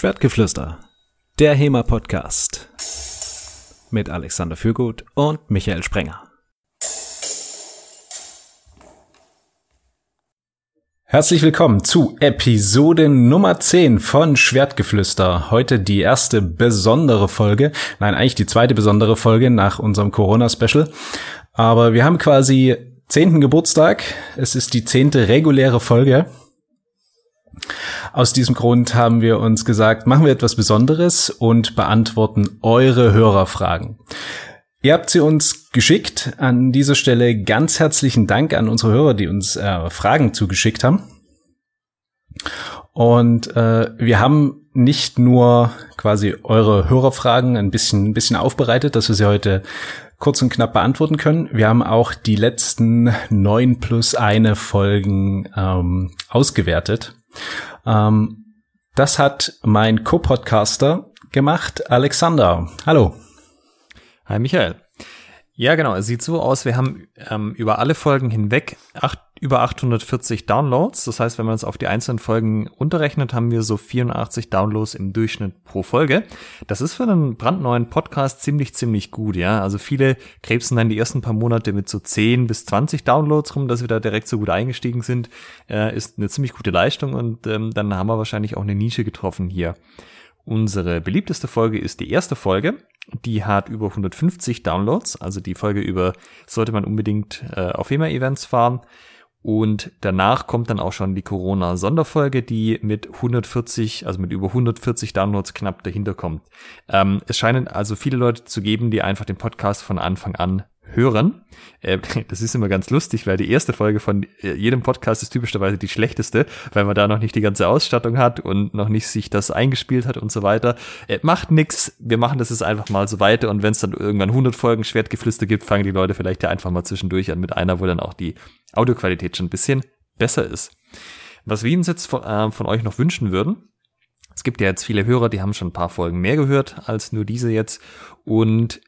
Schwertgeflüster, der HEMA-Podcast mit Alexander Fürgut und Michael Sprenger. Herzlich willkommen zu Episode Nummer 10 von Schwertgeflüster. Heute die erste besondere Folge. Nein, eigentlich die zweite besondere Folge nach unserem Corona-Special. Aber wir haben quasi zehnten Geburtstag. Es ist die zehnte reguläre Folge. Aus diesem Grund haben wir uns gesagt, machen wir etwas Besonderes und beantworten eure Hörerfragen. Ihr habt sie uns geschickt. An dieser Stelle ganz herzlichen Dank an unsere Hörer, die uns äh, Fragen zugeschickt haben. Und äh, wir haben nicht nur quasi eure Hörerfragen ein bisschen, ein bisschen aufbereitet, dass wir sie heute kurz und knapp beantworten können. Wir haben auch die letzten neun plus eine Folgen ähm, ausgewertet. Ähm, das hat mein Co-Podcaster gemacht, Alexander. Hallo. Hi Michael. Ja, genau. Es sieht so aus, wir haben ähm, über alle Folgen hinweg acht, über 840 Downloads. Das heißt, wenn man es auf die einzelnen Folgen runterrechnet, haben wir so 84 Downloads im Durchschnitt pro Folge. Das ist für einen brandneuen Podcast ziemlich, ziemlich gut, ja. Also viele krebsen dann die ersten paar Monate mit so 10 bis 20 Downloads rum, dass wir da direkt so gut eingestiegen sind, äh, ist eine ziemlich gute Leistung und ähm, dann haben wir wahrscheinlich auch eine Nische getroffen hier. Unsere beliebteste Folge ist die erste Folge. Die hat über 150 Downloads, also die Folge über sollte man unbedingt äh, auf HEMA-Events fahren. Und danach kommt dann auch schon die Corona-Sonderfolge, die mit 140, also mit über 140 Downloads knapp dahinter kommt. Ähm, es scheinen also viele Leute zu geben, die einfach den Podcast von Anfang an hören. Äh, das ist immer ganz lustig, weil die erste Folge von äh, jedem Podcast ist typischerweise die schlechteste, weil man da noch nicht die ganze Ausstattung hat und noch nicht sich das eingespielt hat und so weiter. Äh, macht nix, wir machen das jetzt einfach mal so weiter und wenn es dann irgendwann 100 Folgen Schwertgeflüster gibt, fangen die Leute vielleicht ja einfach mal zwischendurch an mit einer, wo dann auch die Audioqualität schon ein bisschen besser ist. Was wir uns jetzt von, äh, von euch noch wünschen würden, es gibt ja jetzt viele Hörer, die haben schon ein paar Folgen mehr gehört als nur diese jetzt und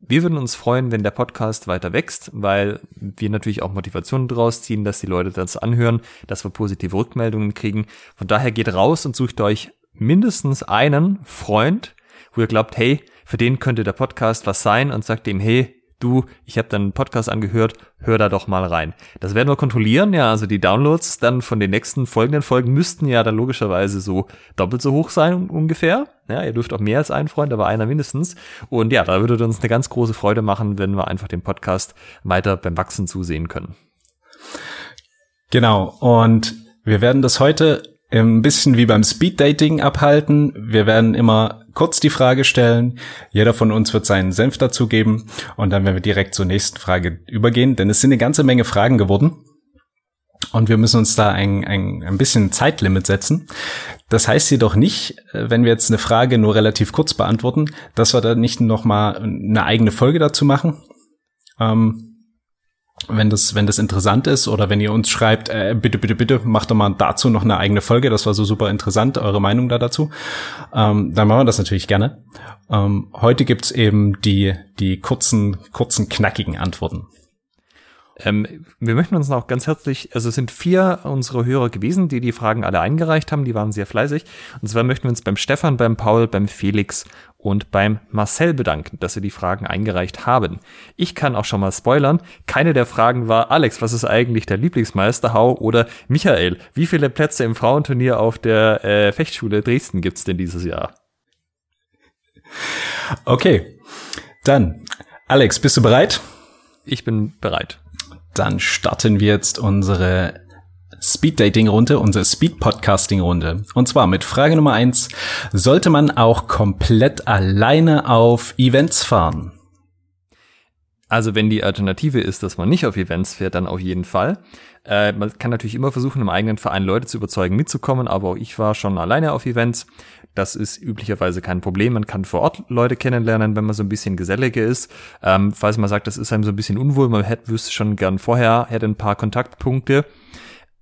wir würden uns freuen, wenn der Podcast weiter wächst, weil wir natürlich auch Motivationen draus ziehen, dass die Leute das anhören, dass wir positive Rückmeldungen kriegen. Von daher geht raus und sucht euch mindestens einen Freund, wo ihr glaubt, hey, für den könnte der Podcast was sein und sagt ihm, hey, du, ich habe deinen Podcast angehört, hör da doch mal rein. Das werden wir kontrollieren, ja, also die Downloads dann von den nächsten folgenden Folgen müssten ja dann logischerweise so doppelt so hoch sein ungefähr. Ja, ihr dürft auch mehr als ein Freund, aber einer mindestens. Und ja, da würde uns eine ganz große Freude machen, wenn wir einfach dem Podcast weiter beim Wachsen zusehen können. Genau, und wir werden das heute ein bisschen wie beim Speeddating abhalten. Wir werden immer kurz die Frage stellen. Jeder von uns wird seinen Senf dazugeben und dann werden wir direkt zur nächsten Frage übergehen, denn es sind eine ganze Menge Fragen geworden. Und wir müssen uns da ein, ein, ein bisschen Zeitlimit setzen. Das heißt jedoch nicht, äh, wenn wir jetzt eine Frage nur relativ kurz beantworten, dass wir da nicht nochmal eine eigene Folge dazu machen. Ähm, wenn das, wenn das interessant ist oder wenn ihr uns schreibt, äh, bitte, bitte, bitte, macht doch mal dazu noch eine eigene Folge, das war so super interessant, eure Meinung da dazu, ähm, dann machen wir das natürlich gerne. Ähm, heute gibt's eben die, die kurzen, kurzen, knackigen Antworten. Ähm, wir möchten uns noch ganz herzlich, also es sind vier unsere Hörer gewesen, die die Fragen alle eingereicht haben, die waren sehr fleißig. Und zwar möchten wir uns beim Stefan, beim Paul, beim Felix und beim Marcel bedanken, dass sie die Fragen eingereicht haben. Ich kann auch schon mal spoilern, keine der Fragen war, Alex, was ist eigentlich der Lieblingsmeister, Hau oder Michael, wie viele Plätze im Frauenturnier auf der äh, Fechtschule Dresden gibt's denn dieses Jahr? Okay, dann, Alex, bist du bereit? Ich bin bereit. Dann starten wir jetzt unsere Speed-Dating-Runde, unsere Speed-Podcasting-Runde. Und zwar mit Frage Nummer eins: Sollte man auch komplett alleine auf Events fahren? Also wenn die Alternative ist, dass man nicht auf Events fährt, dann auf jeden Fall. Äh, man kann natürlich immer versuchen, im eigenen Verein Leute zu überzeugen, mitzukommen, aber auch ich war schon alleine auf Events. Das ist üblicherweise kein Problem. Man kann vor Ort Leute kennenlernen, wenn man so ein bisschen geselliger ist. Ähm, falls man sagt, das ist einem so ein bisschen unwohl, man hätte, wüsste schon gern vorher, hätte ein paar Kontaktpunkte.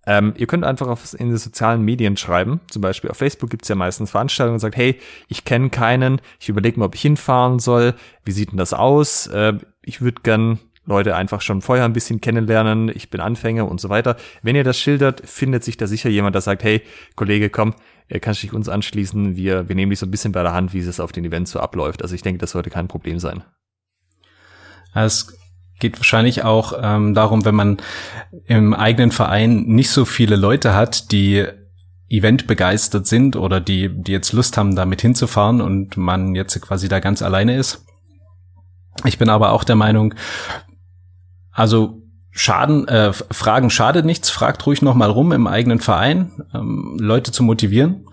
Ähm, ihr könnt einfach auf, in den sozialen Medien schreiben. Zum Beispiel auf Facebook gibt's ja meistens Veranstaltungen und sagt, hey, ich kenne keinen, ich überlege mal, ob ich hinfahren soll. Wie sieht denn das aus? Äh, ich würde gern Leute einfach schon vorher ein bisschen kennenlernen, ich bin Anfänger und so weiter. Wenn ihr das schildert, findet sich da sicher jemand, der sagt, hey, Kollege, komm, kannst dich uns anschließen, wir, wir nehmen dich so ein bisschen bei der Hand, wie es auf den Events so abläuft. Also ich denke, das sollte kein Problem sein. Es geht wahrscheinlich auch ähm, darum, wenn man im eigenen Verein nicht so viele Leute hat, die Event begeistert sind oder die, die jetzt Lust haben, damit hinzufahren und man jetzt quasi da ganz alleine ist. Ich bin aber auch der Meinung, also Schaden, äh, Fragen schadet nichts, fragt ruhig nochmal rum im eigenen Verein, ähm, Leute zu motivieren.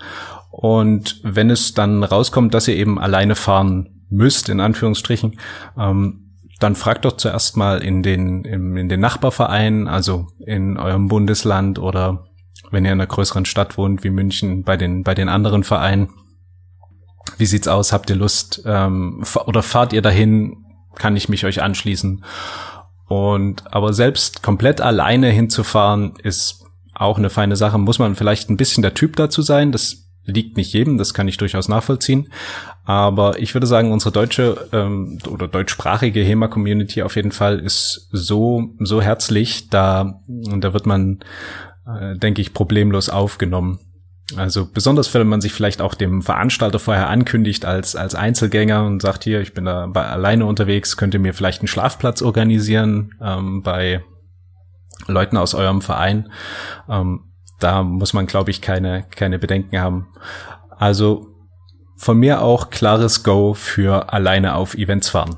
Und wenn es dann rauskommt, dass ihr eben alleine fahren müsst, in Anführungsstrichen, ähm, dann fragt doch zuerst mal in den, in, in den Nachbarvereinen, also in eurem Bundesland oder wenn ihr in einer größeren Stadt wohnt wie München, bei den, bei den anderen Vereinen. Wie sieht's aus? Habt ihr Lust? Ähm, oder fahrt ihr dahin? Kann ich mich euch anschließen? Und aber selbst komplett alleine hinzufahren ist auch eine feine Sache. Muss man vielleicht ein bisschen der Typ dazu sein. Das liegt nicht jedem, das kann ich durchaus nachvollziehen. Aber ich würde sagen, unsere deutsche ähm, oder deutschsprachige HEMA-Community auf jeden Fall ist so so herzlich, da da wird man, äh, denke ich, problemlos aufgenommen. Also besonders wenn man sich vielleicht auch dem Veranstalter vorher ankündigt als als Einzelgänger und sagt hier, ich bin da bei, alleine unterwegs, könnt ihr mir vielleicht einen Schlafplatz organisieren ähm, bei Leuten aus eurem Verein. Ähm, da muss man, glaube ich, keine, keine Bedenken haben. Also von mir auch klares Go für alleine auf Events fahren.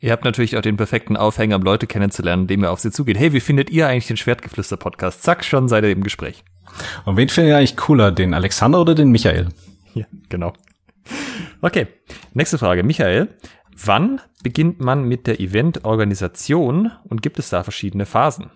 Ihr habt natürlich auch den perfekten Aufhänger, um Leute kennenzulernen, indem ihr auf sie zugeht. Hey, wie findet ihr eigentlich den Schwertgeflüster-Podcast? Zack, schon seid ihr im Gespräch. Und wen findet ihr eigentlich cooler, den Alexander oder den Michael? Ja, genau. Okay, nächste Frage. Michael, wann beginnt man mit der Eventorganisation und gibt es da verschiedene Phasen?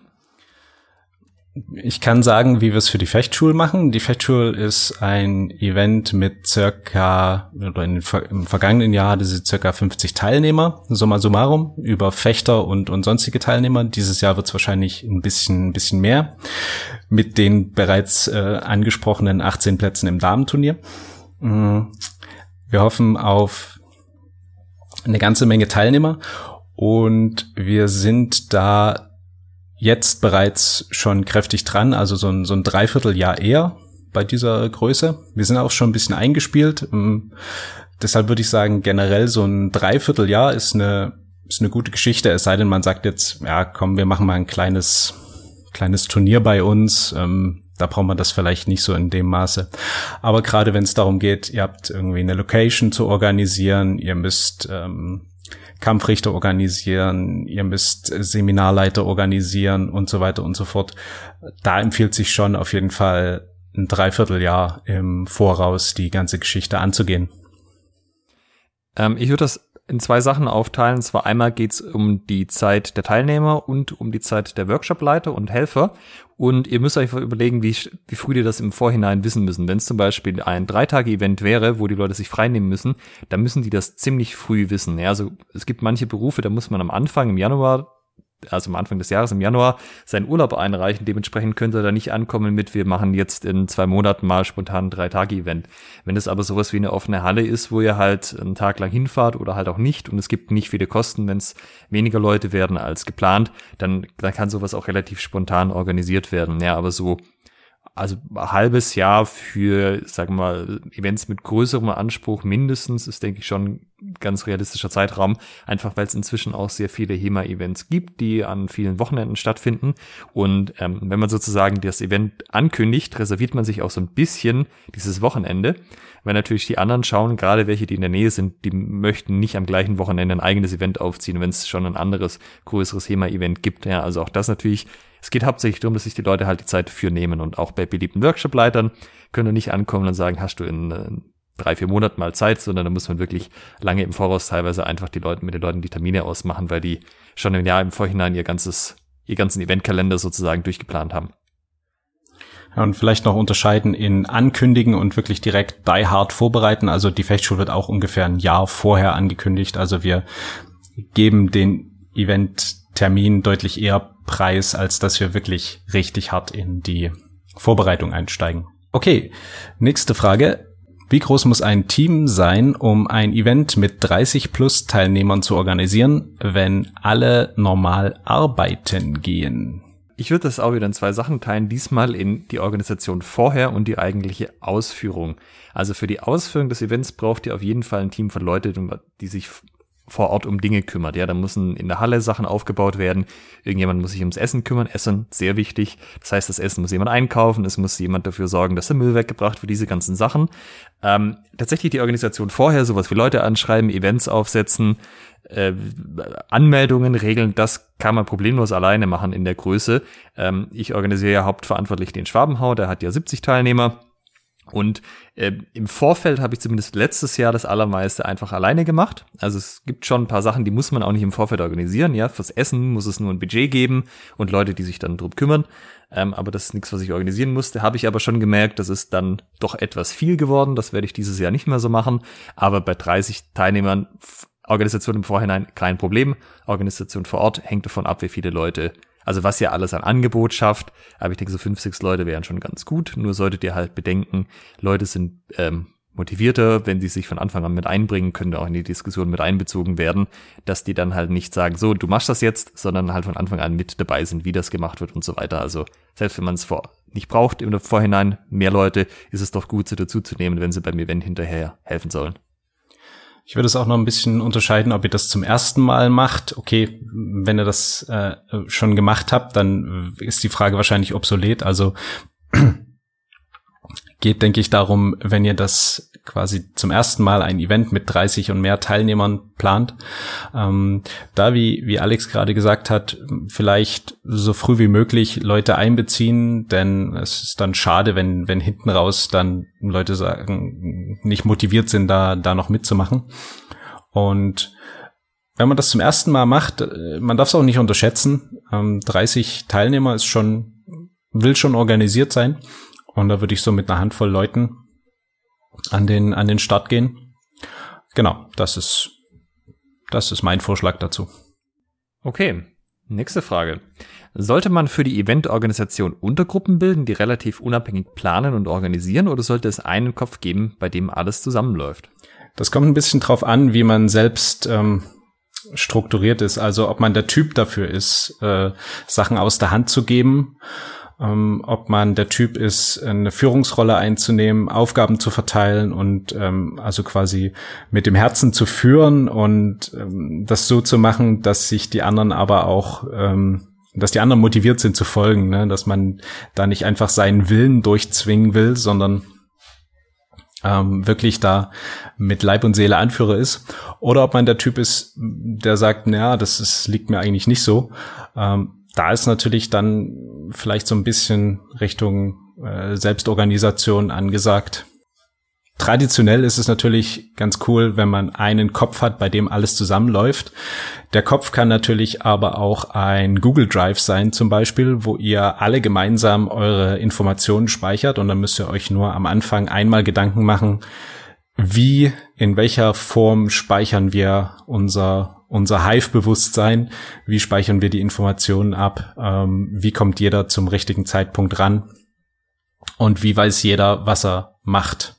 Ich kann sagen, wie wir es für die Fechtschule machen. Die Fechtschule ist ein Event mit circa, oder in, im vergangenen Jahr hatte sie circa 50 Teilnehmer, summa summarum, über Fechter und, und sonstige Teilnehmer. Dieses Jahr wird es wahrscheinlich ein bisschen, ein bisschen mehr, mit den bereits äh, angesprochenen 18 Plätzen im Damenturnier. Mm, wir hoffen auf eine ganze Menge Teilnehmer und wir sind da jetzt bereits schon kräftig dran, also so ein, so ein Dreivierteljahr eher bei dieser Größe. Wir sind auch schon ein bisschen eingespielt. Ähm, deshalb würde ich sagen, generell so ein Dreivierteljahr ist eine, ist eine gute Geschichte, es sei denn, man sagt jetzt, ja, komm, wir machen mal ein kleines, kleines Turnier bei uns. Ähm, da braucht man das vielleicht nicht so in dem Maße. Aber gerade wenn es darum geht, ihr habt irgendwie eine Location zu organisieren, ihr müsst ähm, Kampfrichter organisieren, ihr müsst Seminarleiter organisieren und so weiter und so fort. Da empfiehlt sich schon auf jeden Fall ein Dreivierteljahr im Voraus die ganze Geschichte anzugehen. Ähm, ich würde das in zwei Sachen aufteilen. Und zwar einmal geht es um die Zeit der Teilnehmer und um die Zeit der Workshopleiter und Helfer. Und ihr müsst euch überlegen, wie, wie früh ihr das im Vorhinein wissen müssen. Wenn es zum Beispiel ein Dreitage-Event wäre, wo die Leute sich freinehmen müssen, dann müssen die das ziemlich früh wissen. Ja, also es gibt manche Berufe, da muss man am Anfang im Januar also am Anfang des Jahres im Januar seinen Urlaub einreichen. Dementsprechend könnte er da nicht ankommen mit, wir machen jetzt in zwei Monaten mal spontan ein Drei-Tage-Event. Wenn es aber sowas wie eine offene Halle ist, wo ihr halt einen Tag lang hinfahrt oder halt auch nicht und es gibt nicht viele Kosten, wenn es weniger Leute werden als geplant, dann, dann kann sowas auch relativ spontan organisiert werden. Ja, aber so also halbes Jahr für, sagen wir mal, Events mit größerem Anspruch mindestens ist, denke ich, schon ganz realistischer Zeitraum. Einfach weil es inzwischen auch sehr viele HEMA-Events gibt, die an vielen Wochenenden stattfinden. Und ähm, wenn man sozusagen das Event ankündigt, reserviert man sich auch so ein bisschen dieses Wochenende. Weil natürlich die anderen schauen, gerade welche, die in der Nähe sind, die möchten nicht am gleichen Wochenende ein eigenes Event aufziehen, wenn es schon ein anderes, größeres HEMA-Event gibt. Ja, also auch das natürlich es geht hauptsächlich darum, dass sich die Leute halt die Zeit dafür nehmen und auch bei beliebten Workshop-Leitern können nicht ankommen und sagen, hast du in äh, drei, vier Monaten mal Zeit, sondern da muss man wirklich lange im Voraus teilweise einfach die Leute mit den Leuten die Termine ausmachen, weil die schon im Jahr im Vorhinein ihr ganzes, ihr ganzen Eventkalender sozusagen durchgeplant haben. Und vielleicht noch unterscheiden in ankündigen und wirklich direkt die hard vorbereiten. Also die Fechtschule wird auch ungefähr ein Jahr vorher angekündigt. Also wir geben den Eventtermin deutlich eher Preis, als dass wir wirklich richtig hart in die Vorbereitung einsteigen. Okay, nächste Frage. Wie groß muss ein Team sein, um ein Event mit 30 plus Teilnehmern zu organisieren, wenn alle normal arbeiten gehen? Ich würde das auch wieder in zwei Sachen teilen. Diesmal in die Organisation vorher und die eigentliche Ausführung. Also für die Ausführung des Events braucht ihr auf jeden Fall ein Team von Leuten, die sich vor Ort um Dinge kümmert. Ja, da müssen in der Halle Sachen aufgebaut werden. Irgendjemand muss sich ums Essen kümmern. Essen, sehr wichtig. Das heißt, das Essen muss jemand einkaufen. Es muss jemand dafür sorgen, dass der Müll weggebracht wird, diese ganzen Sachen. Ähm, tatsächlich die Organisation vorher, sowas wie Leute anschreiben, Events aufsetzen, äh, Anmeldungen regeln, das kann man problemlos alleine machen in der Größe. Ähm, ich organisiere ja hauptverantwortlich den Schwabenhau, der hat ja 70 Teilnehmer. Und äh, im Vorfeld habe ich zumindest letztes Jahr das Allermeiste einfach alleine gemacht. Also es gibt schon ein paar Sachen, die muss man auch nicht im Vorfeld organisieren. Ja, fürs Essen muss es nur ein Budget geben und Leute, die sich dann drum kümmern. Ähm, aber das ist nichts, was ich organisieren musste. Habe ich aber schon gemerkt, das ist dann doch etwas viel geworden. Das werde ich dieses Jahr nicht mehr so machen. Aber bei 30 Teilnehmern Organisation im Vorhinein kein Problem. Organisation vor Ort hängt davon ab, wie viele Leute also was ihr alles an Angebot schafft, aber ich denke, so fünf, sechs Leute wären schon ganz gut. Nur solltet ihr halt bedenken, Leute sind ähm, motivierter, wenn sie sich von Anfang an mit einbringen, können auch in die Diskussion mit einbezogen werden, dass die dann halt nicht sagen, so, du machst das jetzt, sondern halt von Anfang an mit dabei sind, wie das gemacht wird und so weiter. Also selbst wenn man es vor nicht braucht im Vorhinein mehr Leute, ist es doch gut, sie dazu zu nehmen, wenn sie beim Event hinterher helfen sollen. Ich würde es auch noch ein bisschen unterscheiden, ob ihr das zum ersten Mal macht. Okay, wenn ihr das äh, schon gemacht habt, dann ist die Frage wahrscheinlich obsolet. Also geht, denke ich, darum, wenn ihr das quasi zum ersten Mal ein Event mit 30 und mehr Teilnehmern plant. Ähm, da, wie, wie Alex gerade gesagt hat, vielleicht so früh wie möglich Leute einbeziehen, denn es ist dann schade, wenn, wenn hinten raus dann Leute sagen, nicht motiviert sind, da, da noch mitzumachen. Und wenn man das zum ersten Mal macht, äh, man darf es auch nicht unterschätzen. Ähm, 30 Teilnehmer ist schon, will schon organisiert sein. Und da würde ich so mit einer Handvoll Leuten an den, an den Start gehen. Genau, das ist, das ist mein Vorschlag dazu. Okay, nächste Frage. Sollte man für die Eventorganisation Untergruppen bilden, die relativ unabhängig planen und organisieren, oder sollte es einen Kopf geben, bei dem alles zusammenläuft? Das kommt ein bisschen drauf an, wie man selbst ähm, strukturiert ist. Also ob man der Typ dafür ist, äh, Sachen aus der Hand zu geben ähm, ob man der Typ ist, eine Führungsrolle einzunehmen, Aufgaben zu verteilen und ähm, also quasi mit dem Herzen zu führen und ähm, das so zu machen, dass sich die anderen aber auch ähm, dass die anderen motiviert sind zu folgen, ne? dass man da nicht einfach seinen Willen durchzwingen will, sondern ähm, wirklich da mit Leib und Seele Anführer ist, oder ob man der Typ ist, der sagt, naja, das ist, liegt mir eigentlich nicht so. Ähm, da ist natürlich dann vielleicht so ein bisschen Richtung äh, Selbstorganisation angesagt. Traditionell ist es natürlich ganz cool, wenn man einen Kopf hat, bei dem alles zusammenläuft. Der Kopf kann natürlich aber auch ein Google Drive sein zum Beispiel, wo ihr alle gemeinsam eure Informationen speichert und dann müsst ihr euch nur am Anfang einmal Gedanken machen, wie, in welcher Form speichern wir unser unser Hive-Bewusstsein, wie speichern wir die Informationen ab, ähm, wie kommt jeder zum richtigen Zeitpunkt ran und wie weiß jeder, was er macht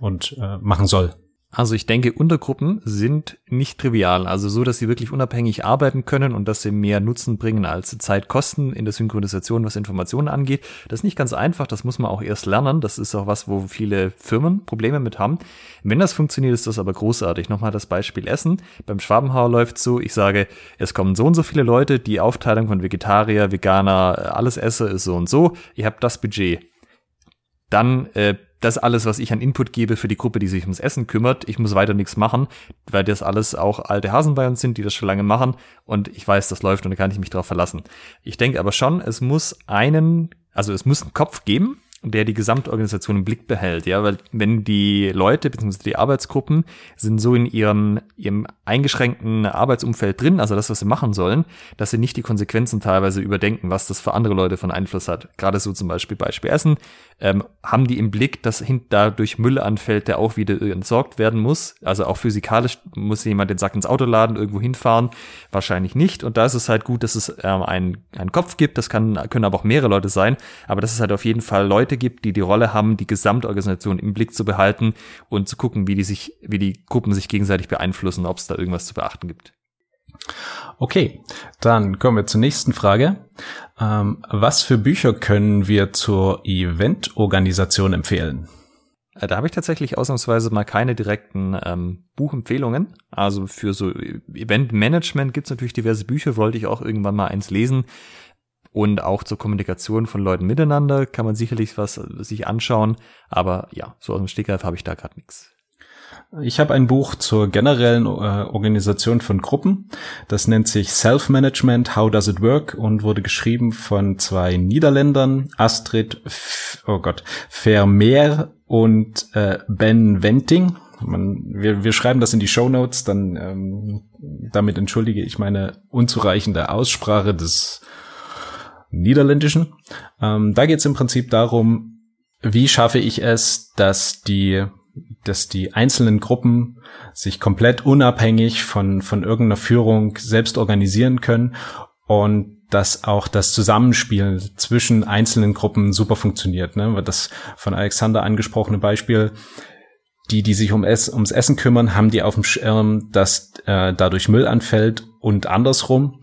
und äh, machen soll. Also ich denke, Untergruppen sind nicht trivial, also so, dass sie wirklich unabhängig arbeiten können und dass sie mehr Nutzen bringen als Zeit kosten in der Synchronisation, was Informationen angeht. Das ist nicht ganz einfach, das muss man auch erst lernen. Das ist auch was, wo viele Firmen Probleme mit haben. Wenn das funktioniert, ist das aber großartig. Nochmal das Beispiel Essen. Beim Schwabenhauer läuft so, ich sage, es kommen so und so viele Leute, die Aufteilung von Vegetarier, Veganer, alles esse ist so und so. Ihr habt das Budget. Dann äh, das alles, was ich an Input gebe für die Gruppe, die sich ums Essen kümmert. Ich muss weiter nichts machen, weil das alles auch alte Hasen bei uns sind, die das schon lange machen. Und ich weiß, das läuft und da kann ich mich drauf verlassen. Ich denke aber schon, es muss einen, also es muss einen Kopf geben, der die Gesamtorganisation im Blick behält, ja, weil wenn die Leute bzw. die Arbeitsgruppen sind so in ihrem, ihrem eingeschränkten Arbeitsumfeld drin, also das, was sie machen sollen, dass sie nicht die Konsequenzen teilweise überdenken, was das für andere Leute von Einfluss hat. Gerade so zum Beispiel Beispiel Essen, ähm, haben die im Blick, dass dadurch Müll anfällt, der auch wieder entsorgt werden muss. Also auch physikalisch muss jemand den Sack ins Auto laden, irgendwo hinfahren. Wahrscheinlich nicht. Und da ist es halt gut, dass es ähm, einen, einen Kopf gibt. Das kann, können aber auch mehrere Leute sein. Aber das ist halt auf jeden Fall Leute Leute gibt, die die Rolle haben, die Gesamtorganisation im Blick zu behalten und zu gucken, wie die sich, wie die Gruppen sich gegenseitig beeinflussen, ob es da irgendwas zu beachten gibt. Okay, dann kommen wir zur nächsten Frage. Ähm, was für Bücher können wir zur Eventorganisation empfehlen? Äh, da habe ich tatsächlich ausnahmsweise mal keine direkten ähm, Buchempfehlungen. Also für so Eventmanagement gibt es natürlich diverse Bücher, wollte ich auch irgendwann mal eins lesen. Und auch zur Kommunikation von Leuten miteinander kann man sicherlich was sich anschauen. Aber ja, so aus dem Stegreif habe ich da gerade nichts. Ich habe ein Buch zur generellen äh, Organisation von Gruppen. Das nennt sich Self-Management, How Does It Work und wurde geschrieben von zwei Niederländern, Astrid, F oh Gott, Vermeer und äh, Ben Wenting. Man, wir, wir schreiben das in die Show Notes, dann ähm, damit entschuldige ich meine unzureichende Aussprache des Niederländischen. Ähm, da geht es im Prinzip darum, wie schaffe ich es, dass die dass die einzelnen Gruppen sich komplett unabhängig von, von irgendeiner Führung selbst organisieren können und dass auch das Zusammenspiel zwischen einzelnen Gruppen super funktioniert. Ne? Das von Alexander angesprochene Beispiel, die, die sich um es, ums Essen kümmern, haben die auf dem Schirm, dass äh, dadurch Müll anfällt und andersrum.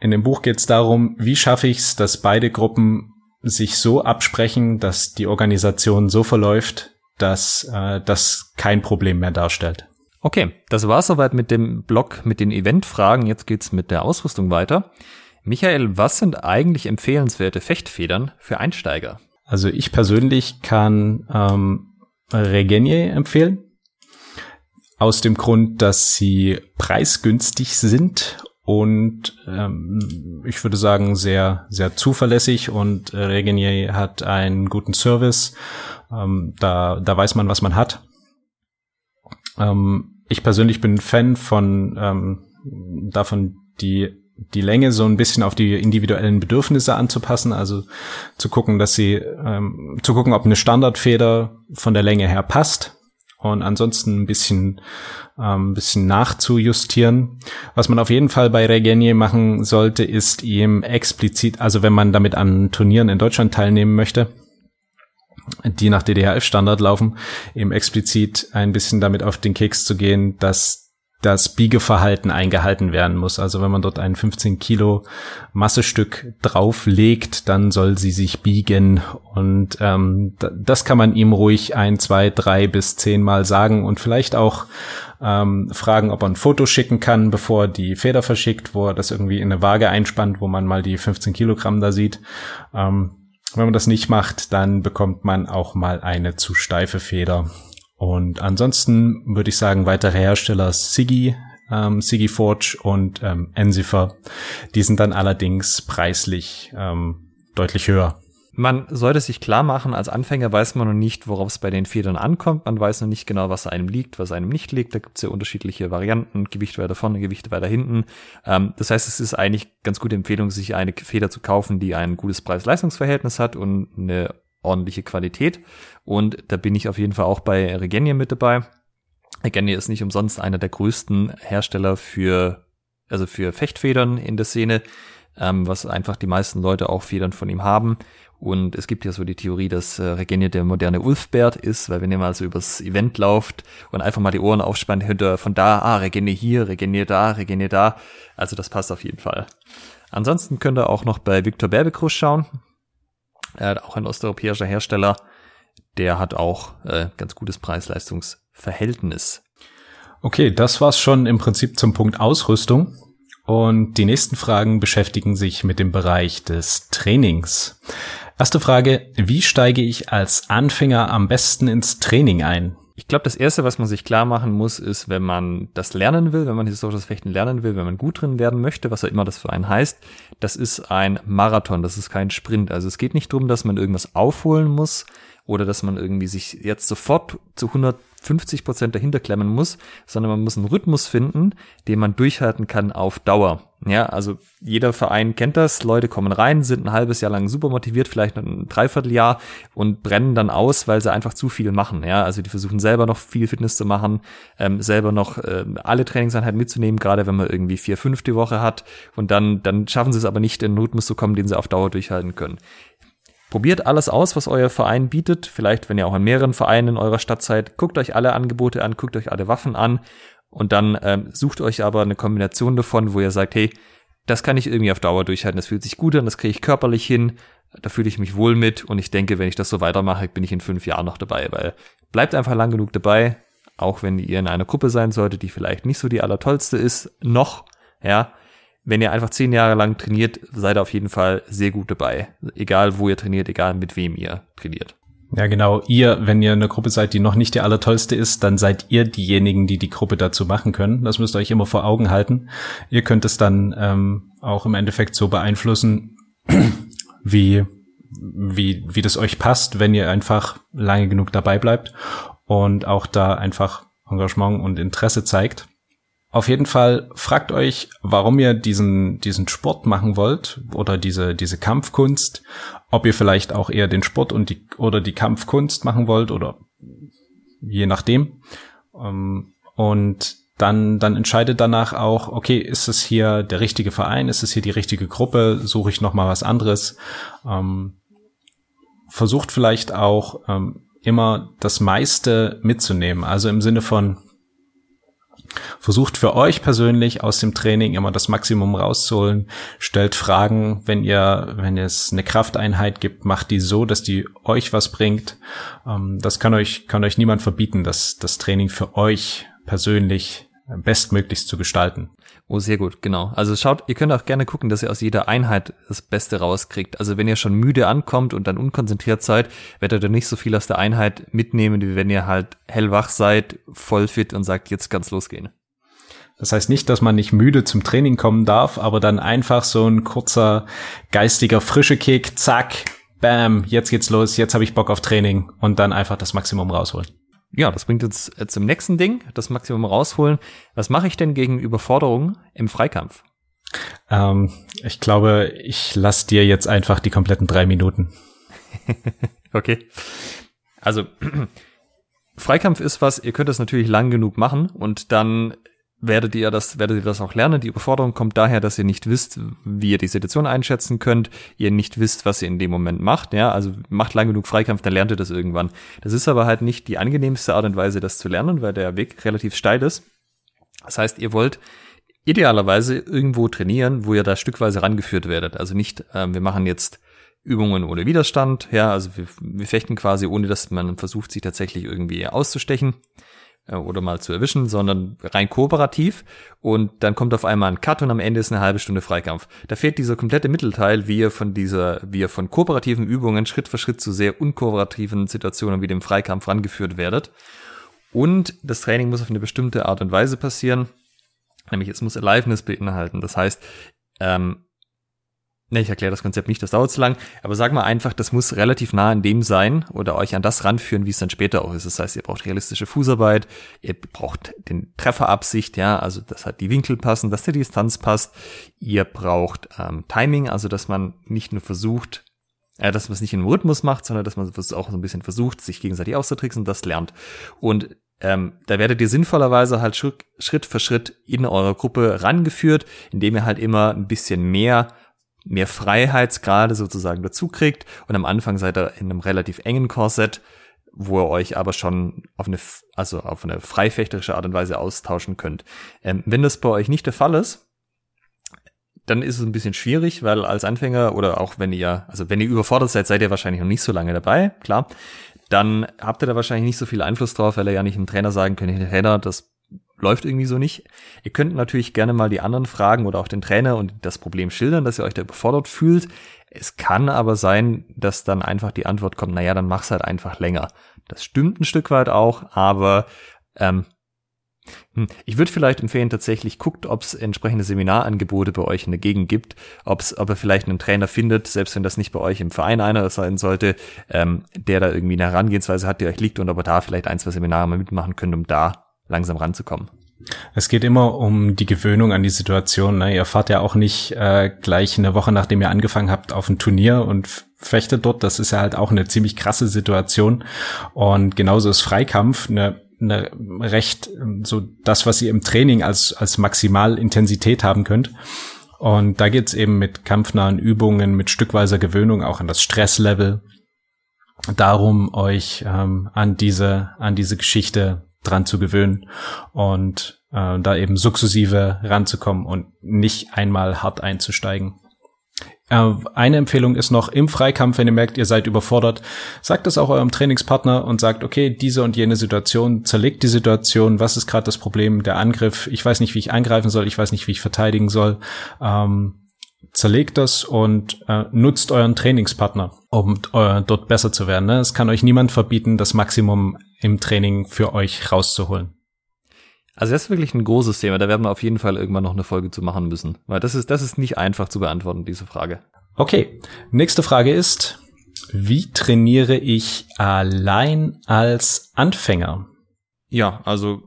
In dem Buch geht es darum, wie schaffe ich es, dass beide Gruppen sich so absprechen, dass die Organisation so verläuft, dass äh, das kein Problem mehr darstellt. Okay, das war soweit mit dem Blog mit den Eventfragen. Jetzt geht's mit der Ausrüstung weiter. Michael, was sind eigentlich empfehlenswerte Fechtfedern für Einsteiger? Also ich persönlich kann ähm, Regenier empfehlen. Aus dem Grund, dass sie preisgünstig sind und ähm, ich würde sagen sehr sehr zuverlässig. Und äh, Regenier hat einen guten Service. Ähm, da, da weiß man, was man hat. Ähm, ich persönlich bin Fan von ähm, davon, die die Länge so ein bisschen auf die individuellen Bedürfnisse anzupassen, also zu gucken, dass sie ähm, zu gucken, ob eine Standardfeder von der Länge her passt und ansonsten ein bisschen ähm, ein bisschen nachzujustieren. Was man auf jeden Fall bei Regenier machen sollte, ist ihm explizit, also wenn man damit an Turnieren in Deutschland teilnehmen möchte, die nach DDHF-Standard laufen, eben explizit ein bisschen damit auf den Keks zu gehen, dass das Biegeverhalten eingehalten werden muss. Also wenn man dort ein 15 Kilo Massestück drauflegt, dann soll sie sich biegen. Und ähm, das kann man ihm ruhig ein, zwei, drei bis zehn Mal sagen und vielleicht auch ähm, fragen, ob er ein Foto schicken kann, bevor die Feder verschickt, wo er das irgendwie in eine Waage einspannt, wo man mal die 15 Kilogramm da sieht. Ähm, wenn man das nicht macht, dann bekommt man auch mal eine zu steife Feder. Und ansonsten würde ich sagen, weitere Hersteller Siggy, ähm, Siggy Forge und ähm, Ensifer, die sind dann allerdings preislich ähm, deutlich höher. Man sollte sich klar machen, als Anfänger weiß man noch nicht, worauf es bei den Federn ankommt. Man weiß noch nicht genau, was einem liegt, was einem nicht liegt. Da gibt es ja unterschiedliche Varianten, Gewicht weiter vorne, Gewicht weiter hinten. Ähm, das heißt, es ist eigentlich ganz gute Empfehlung, sich eine Feder zu kaufen, die ein gutes Preis-Leistungs-Verhältnis hat und eine ordentliche Qualität. Und da bin ich auf jeden Fall auch bei Regenia mit dabei. Regenia ist nicht umsonst einer der größten Hersteller für, also für Fechtfedern in der Szene, ähm, was einfach die meisten Leute auch Federn von ihm haben. Und es gibt ja so die Theorie, dass äh, Regenier der moderne Ulfbert ist, weil wenn ihr mal so übers Event lauft und einfach mal die Ohren aufspannt, hört ihr von da, ah, Regenier hier, Regenier da, Regenier da. Also das passt auf jeden Fall. Ansonsten könnt ihr auch noch bei Viktor Berbekrus schauen. Hat auch ein osteuropäischer Hersteller. Der hat auch äh, ganz gutes Preis-Leistungs-Verhältnis. Okay, das war's schon im Prinzip zum Punkt Ausrüstung. Und die nächsten Fragen beschäftigen sich mit dem Bereich des Trainings. Erste Frage, wie steige ich als Anfänger am besten ins Training ein? Ich glaube, das Erste, was man sich klar machen muss, ist, wenn man das lernen will, wenn man historisches Fechten lernen will, wenn man gut drin werden möchte, was auch immer das für einen heißt, das ist ein Marathon, das ist kein Sprint. Also es geht nicht darum, dass man irgendwas aufholen muss oder dass man irgendwie sich jetzt sofort zu 100 50 Prozent dahinter klemmen muss, sondern man muss einen Rhythmus finden, den man durchhalten kann auf Dauer. Ja, also jeder Verein kennt das. Leute kommen rein, sind ein halbes Jahr lang super motiviert, vielleicht ein Dreivierteljahr und brennen dann aus, weil sie einfach zu viel machen. Ja, also die versuchen selber noch viel Fitness zu machen, ähm, selber noch ähm, alle Trainingseinheiten mitzunehmen, gerade wenn man irgendwie vier, fünf die Woche hat und dann, dann schaffen sie es aber nicht, in einen Rhythmus zu kommen, den sie auf Dauer durchhalten können. Probiert alles aus, was euer Verein bietet. Vielleicht, wenn ihr auch in mehreren Vereinen in eurer Stadt seid, guckt euch alle Angebote an, guckt euch alle Waffen an und dann ähm, sucht euch aber eine Kombination davon, wo ihr sagt, hey, das kann ich irgendwie auf Dauer durchhalten, das fühlt sich gut an, das kriege ich körperlich hin, da fühle ich mich wohl mit und ich denke, wenn ich das so weitermache, bin ich in fünf Jahren noch dabei, weil bleibt einfach lang genug dabei, auch wenn ihr in einer Gruppe sein solltet, die vielleicht nicht so die allertollste ist, noch, ja, wenn ihr einfach zehn Jahre lang trainiert, seid ihr auf jeden Fall sehr gut dabei. Egal wo ihr trainiert, egal mit wem ihr trainiert. Ja, genau. Ihr, wenn ihr eine Gruppe seid, die noch nicht die allertollste ist, dann seid ihr diejenigen, die die Gruppe dazu machen können. Das müsst ihr euch immer vor Augen halten. Ihr könnt es dann ähm, auch im Endeffekt so beeinflussen, wie, wie, wie das euch passt, wenn ihr einfach lange genug dabei bleibt und auch da einfach Engagement und Interesse zeigt. Auf jeden Fall fragt euch, warum ihr diesen, diesen Sport machen wollt oder diese, diese Kampfkunst, ob ihr vielleicht auch eher den Sport und die, oder die Kampfkunst machen wollt oder je nachdem. Ähm, und dann, dann entscheidet danach auch, okay, ist es hier der richtige Verein, ist es hier die richtige Gruppe, suche ich nochmal was anderes. Ähm, versucht vielleicht auch ähm, immer das meiste mitzunehmen. Also im Sinne von, Versucht für euch persönlich aus dem Training immer das Maximum rauszuholen. Stellt Fragen, wenn ihr, wenn es eine Krafteinheit gibt, macht die so, dass die euch was bringt. Ähm, das kann euch, kann euch niemand verbieten, das, das Training für euch persönlich bestmöglichst zu gestalten. Oh, sehr gut, genau. Also schaut, ihr könnt auch gerne gucken, dass ihr aus jeder Einheit das Beste rauskriegt. Also wenn ihr schon müde ankommt und dann unkonzentriert seid, werdet ihr nicht so viel aus der Einheit mitnehmen, wie wenn ihr halt hellwach seid, voll fit und sagt, jetzt kann's losgehen. Das heißt nicht, dass man nicht müde zum Training kommen darf, aber dann einfach so ein kurzer geistiger frische Kick, zack, bam, jetzt geht's los, jetzt habe ich Bock auf Training und dann einfach das Maximum rausholen ja, das bringt uns äh, zum nächsten Ding, das Maximum rausholen. Was mache ich denn gegen Überforderungen im Freikampf? Ähm, ich glaube, ich lasse dir jetzt einfach die kompletten drei Minuten. okay. Also, Freikampf ist was, ihr könnt das natürlich lang genug machen und dann werdet ihr das, werdet ihr das auch lernen. Die Überforderung kommt daher, dass ihr nicht wisst, wie ihr die Situation einschätzen könnt, ihr nicht wisst, was ihr in dem Moment macht, ja, also macht lang genug Freikampf, dann lernt ihr das irgendwann. Das ist aber halt nicht die angenehmste Art und Weise, das zu lernen, weil der Weg relativ steil ist. Das heißt, ihr wollt idealerweise irgendwo trainieren, wo ihr da stückweise rangeführt werdet. Also nicht, ähm, wir machen jetzt Übungen ohne Widerstand, ja, also wir, wir fechten quasi, ohne dass man versucht, sich tatsächlich irgendwie auszustechen. Äh, oder mal zu erwischen, sondern rein kooperativ und dann kommt auf einmal ein Cut und am Ende ist eine halbe Stunde Freikampf. Da fehlt dieser komplette Mittelteil, wie ihr von dieser, wie ihr von kooperativen Übungen Schritt für Schritt zu sehr unkooperativen Situationen wie dem Freikampf rangeführt werdet. Und das Training muss auf eine bestimmte Art und Weise passieren, nämlich es muss Aliveness beinhalten. Das heißt, ähm, Ne, ich erkläre das Konzept nicht, das dauert zu lang, aber sag mal einfach, das muss relativ nah an dem sein oder euch an das ranführen, wie es dann später auch ist. Das heißt, ihr braucht realistische Fußarbeit, ihr braucht den Trefferabsicht, ja, also dass halt die Winkel passen, dass die Distanz passt. Ihr braucht ähm, Timing, also dass man nicht nur versucht, äh, dass man es nicht in einem Rhythmus macht, sondern dass man es auch so ein bisschen versucht, sich gegenseitig auszutricksen das lernt. Und ähm, da werdet ihr sinnvollerweise halt Schritt für Schritt in eurer Gruppe rangeführt, indem ihr halt immer ein bisschen mehr mehr Freiheitsgrade sozusagen dazu kriegt und am Anfang seid ihr in einem relativ engen Korsett, wo ihr euch aber schon auf eine, also auf eine freifechterische Art und Weise austauschen könnt. Ähm, wenn das bei euch nicht der Fall ist, dann ist es ein bisschen schwierig, weil als Anfänger oder auch wenn ihr, also wenn ihr überfordert seid, seid ihr wahrscheinlich noch nicht so lange dabei, klar. Dann habt ihr da wahrscheinlich nicht so viel Einfluss drauf, weil ihr ja nicht einem Trainer sagen könnt, Trainer, das läuft irgendwie so nicht. Ihr könnt natürlich gerne mal die anderen fragen oder auch den Trainer und das Problem schildern, dass ihr euch da überfordert fühlt. Es kann aber sein, dass dann einfach die Antwort kommt, naja, dann mach's halt einfach länger. Das stimmt ein Stück weit auch, aber ähm, hm, ich würde vielleicht empfehlen, tatsächlich guckt, ob es entsprechende Seminarangebote bei euch in der Gegend gibt, ob's, ob ihr vielleicht einen Trainer findet, selbst wenn das nicht bei euch im Verein einer sein sollte, ähm, der da irgendwie eine Herangehensweise hat, die euch liegt und ob ihr da vielleicht ein, zwei Seminare mal mitmachen könnt, um da langsam ranzukommen. Es geht immer um die Gewöhnung an die Situation. Ne? Ihr fahrt ja auch nicht äh, gleich eine Woche, nachdem ihr angefangen habt, auf ein Turnier und fechtet dort. Das ist ja halt auch eine ziemlich krasse Situation. Und genauso ist Freikampf eine, eine recht so das, was ihr im Training als als Maximalintensität haben könnt. Und da geht's eben mit kampfnahen Übungen, mit stückweiser Gewöhnung auch an das Stresslevel darum, euch ähm, an diese an diese Geschichte dran zu gewöhnen und äh, da eben sukzessive ranzukommen und nicht einmal hart einzusteigen. Äh, eine Empfehlung ist noch im Freikampf, wenn ihr merkt, ihr seid überfordert, sagt es auch eurem Trainingspartner und sagt, okay, diese und jene Situation, zerlegt die Situation, was ist gerade das Problem, der Angriff, ich weiß nicht, wie ich angreifen soll, ich weiß nicht, wie ich verteidigen soll. Ähm, zerlegt das und äh, nutzt euren Trainingspartner, um äh, dort besser zu werden. Ne? Es kann euch niemand verbieten, das Maximum im Training für euch rauszuholen. Also das ist wirklich ein großes Thema. Da werden wir auf jeden Fall irgendwann noch eine Folge zu machen müssen. Weil das ist, das ist nicht einfach zu beantworten, diese Frage. Okay. Nächste Frage ist, wie trainiere ich allein als Anfänger? Ja, also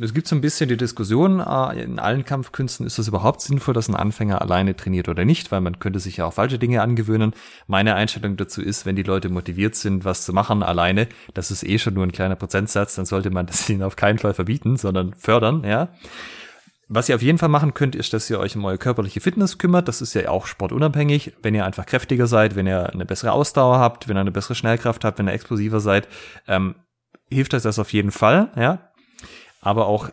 es gibt so ein bisschen die Diskussion, äh, in allen Kampfkünsten ist es überhaupt sinnvoll, dass ein Anfänger alleine trainiert oder nicht, weil man könnte sich ja auch falsche Dinge angewöhnen. Meine Einstellung dazu ist, wenn die Leute motiviert sind, was zu machen alleine, das ist eh schon nur ein kleiner Prozentsatz, dann sollte man das ihnen auf keinen Fall verbieten, sondern fördern, ja. Was ihr auf jeden Fall machen könnt, ist, dass ihr euch um eure körperliche Fitness kümmert. Das ist ja auch sportunabhängig. Wenn ihr einfach kräftiger seid, wenn ihr eine bessere Ausdauer habt, wenn ihr eine bessere Schnellkraft habt, wenn ihr explosiver seid, ähm, hilft euch das auf jeden Fall, ja aber auch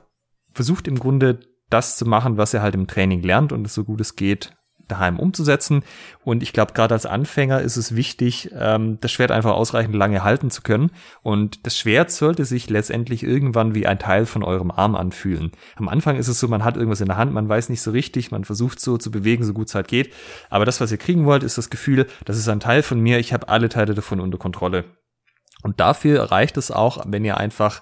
versucht im Grunde das zu machen, was er halt im Training lernt und es so gut es geht daheim umzusetzen. Und ich glaube, gerade als Anfänger ist es wichtig, ähm, das Schwert einfach ausreichend lange halten zu können. Und das Schwert sollte sich letztendlich irgendwann wie ein Teil von eurem Arm anfühlen. Am Anfang ist es so, man hat irgendwas in der Hand, man weiß nicht so richtig, man versucht so zu bewegen, so gut es halt geht. Aber das, was ihr kriegen wollt, ist das Gefühl, das ist ein Teil von mir, ich habe alle Teile davon unter Kontrolle. Und dafür reicht es auch, wenn ihr einfach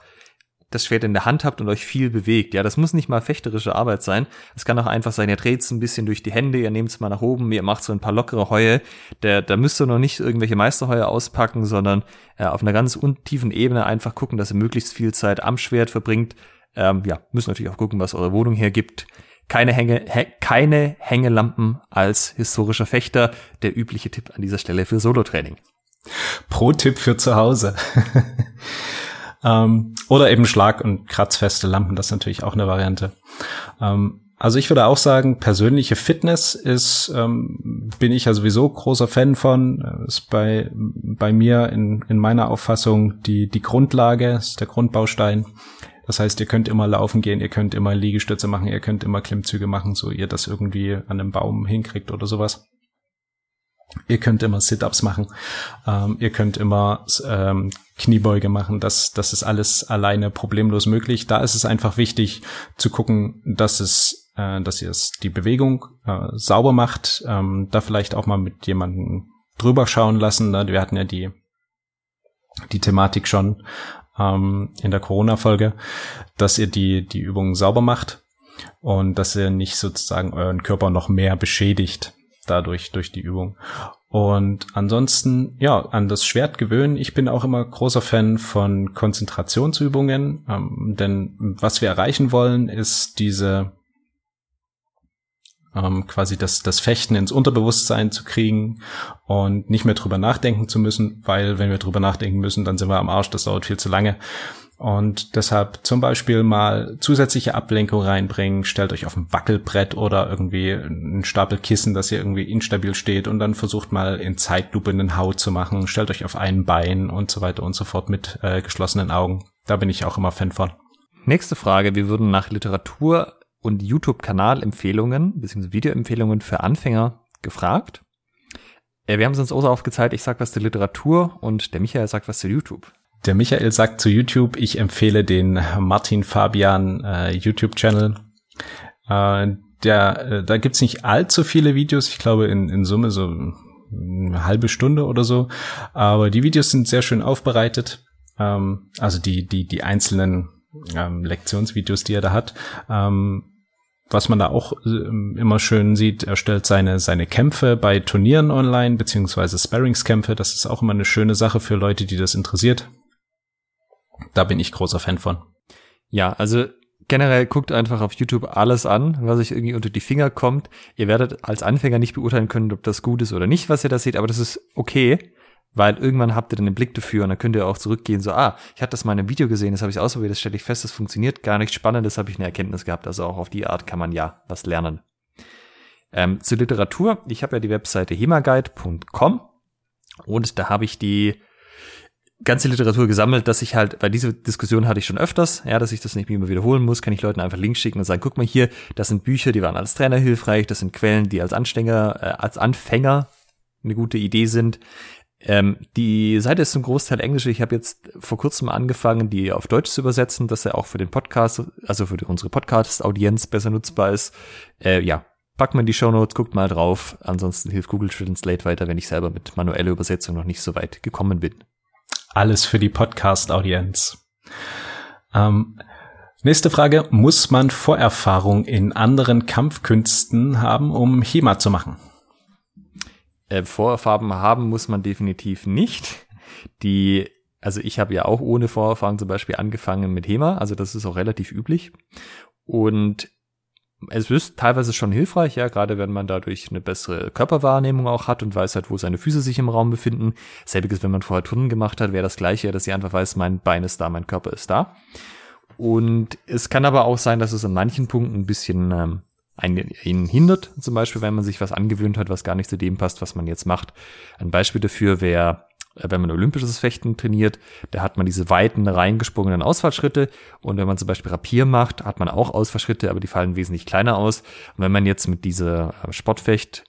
das Schwert in der Hand habt und euch viel bewegt. Ja, das muss nicht mal fechterische Arbeit sein. Es kann auch einfach sein, ihr dreht es ein bisschen durch die Hände, ihr nehmt es mal nach oben, ihr macht so ein paar lockere Heue. Der, da müsst ihr noch nicht irgendwelche Meisterheue auspacken, sondern äh, auf einer ganz untiefen Ebene einfach gucken, dass ihr möglichst viel Zeit am Schwert verbringt. Ähm, ja, müsst natürlich auch gucken, was eure Wohnung hergibt. Keine, Hänge, hä, keine Hängelampen als historischer Fechter. Der übliche Tipp an dieser Stelle für Solo-Training. Pro-Tipp für zu Hause. Ähm, oder eben Schlag- und kratzfeste Lampen, das ist natürlich auch eine Variante. Ähm, also ich würde auch sagen, persönliche Fitness ist, ähm, bin ich ja sowieso großer Fan von, ist bei, bei mir in, in meiner Auffassung die, die Grundlage, ist der Grundbaustein. Das heißt, ihr könnt immer laufen gehen, ihr könnt immer Liegestütze machen, ihr könnt immer Klimmzüge machen, so ihr das irgendwie an einem Baum hinkriegt oder sowas. Ihr könnt immer Sit-ups machen. Ähm, ihr könnt immer ähm, Kniebeuge machen. Das, das ist alles alleine problemlos möglich. Da ist es einfach wichtig zu gucken, dass es, äh, dass ihr es die Bewegung äh, sauber macht. Ähm, da vielleicht auch mal mit jemandem drüber schauen lassen. Ne? Wir hatten ja die die Thematik schon ähm, in der Corona-Folge, dass ihr die die Übungen sauber macht und dass ihr nicht sozusagen euren Körper noch mehr beschädigt dadurch durch die Übung. Und ansonsten, ja, an das Schwert gewöhnen. Ich bin auch immer großer Fan von Konzentrationsübungen, ähm, denn was wir erreichen wollen, ist diese ähm, quasi das, das Fechten ins Unterbewusstsein zu kriegen und nicht mehr drüber nachdenken zu müssen, weil wenn wir drüber nachdenken müssen, dann sind wir am Arsch, das dauert viel zu lange. Und deshalb zum Beispiel mal zusätzliche Ablenkung reinbringen, stellt euch auf ein Wackelbrett oder irgendwie einen Stapel Kissen, dass ihr irgendwie instabil steht und dann versucht mal in Zeitlupe einen Hau zu machen, stellt euch auf ein Bein und so weiter und so fort mit äh, geschlossenen Augen. Da bin ich auch immer Fan von. Nächste Frage. Wir würden nach Literatur und YouTube-Kanalempfehlungen bzw. Videoempfehlungen für Anfänger gefragt. Äh, wir haben es uns auch aufgezeigt, ich sag was zur Literatur und der Michael sagt was zu YouTube. Der Michael sagt zu YouTube, ich empfehle den Martin Fabian äh, YouTube-Channel. Äh, äh, da gibt's nicht allzu viele Videos, ich glaube in, in Summe so eine halbe Stunde oder so. Aber die Videos sind sehr schön aufbereitet. Ähm, also die, die, die einzelnen ähm, Lektionsvideos, die er da hat. Ähm, was man da auch äh, immer schön sieht, er stellt seine, seine Kämpfe bei Turnieren online, beziehungsweise Sparringskämpfe. Das ist auch immer eine schöne Sache für Leute, die das interessiert. Da bin ich großer Fan von. Ja, also generell guckt einfach auf YouTube alles an, was euch irgendwie unter die Finger kommt. Ihr werdet als Anfänger nicht beurteilen können, ob das gut ist oder nicht, was ihr da seht, aber das ist okay, weil irgendwann habt ihr dann den Blick dafür und dann könnt ihr auch zurückgehen, so, ah, ich hatte das mal in einem Video gesehen, das habe ich ausprobiert, das stelle ich fest, das funktioniert gar nicht spannend, das habe ich eine Erkenntnis gehabt. Also auch auf die Art kann man ja was lernen. Ähm, zur Literatur, ich habe ja die Webseite hemaguide.com und da habe ich die ganze Literatur gesammelt, dass ich halt, weil diese Diskussion hatte ich schon öfters, ja, dass ich das nicht mehr wiederholen muss, kann ich Leuten einfach Links schicken und sagen, guck mal hier, das sind Bücher, die waren als Trainer hilfreich, das sind Quellen, die als Anstänger, äh, als Anfänger eine gute Idee sind. Ähm, die Seite ist zum Großteil englisch. Ich habe jetzt vor kurzem angefangen, die auf Deutsch zu übersetzen, dass er auch für den Podcast, also für unsere Podcast-Audienz besser nutzbar ist. Äh, ja, packt man die Show Notes, guckt mal drauf. Ansonsten hilft Google Translate weiter, wenn ich selber mit manueller Übersetzung noch nicht so weit gekommen bin. Alles für die Podcast-Audienz. Ähm, nächste Frage. Muss man Vorerfahrung in anderen Kampfkünsten haben, um HEMA zu machen? Äh, Vorerfahrung haben muss man definitiv nicht. Die, also ich habe ja auch ohne Vorerfahrung zum Beispiel angefangen mit HEMA, also das ist auch relativ üblich. Und es ist teilweise schon hilfreich, ja, gerade wenn man dadurch eine bessere Körperwahrnehmung auch hat und weiß halt, wo seine Füße sich im Raum befinden. Selbiges, wenn man vorher Turnen gemacht hat, wäre das gleiche, dass ich einfach weiß, mein Bein ist da, mein Körper ist da. Und es kann aber auch sein, dass es an manchen Punkten ein bisschen ähm, einen, einen hindert, zum Beispiel, wenn man sich was angewöhnt hat, was gar nicht zu dem passt, was man jetzt macht. Ein Beispiel dafür wäre wenn man olympisches Fechten trainiert, da hat man diese weiten, reingesprungenen Ausfallschritte. Und wenn man zum Beispiel Rapier macht, hat man auch Ausfallschritte, aber die fallen wesentlich kleiner aus. Und wenn man jetzt mit dieser äh, Sportfecht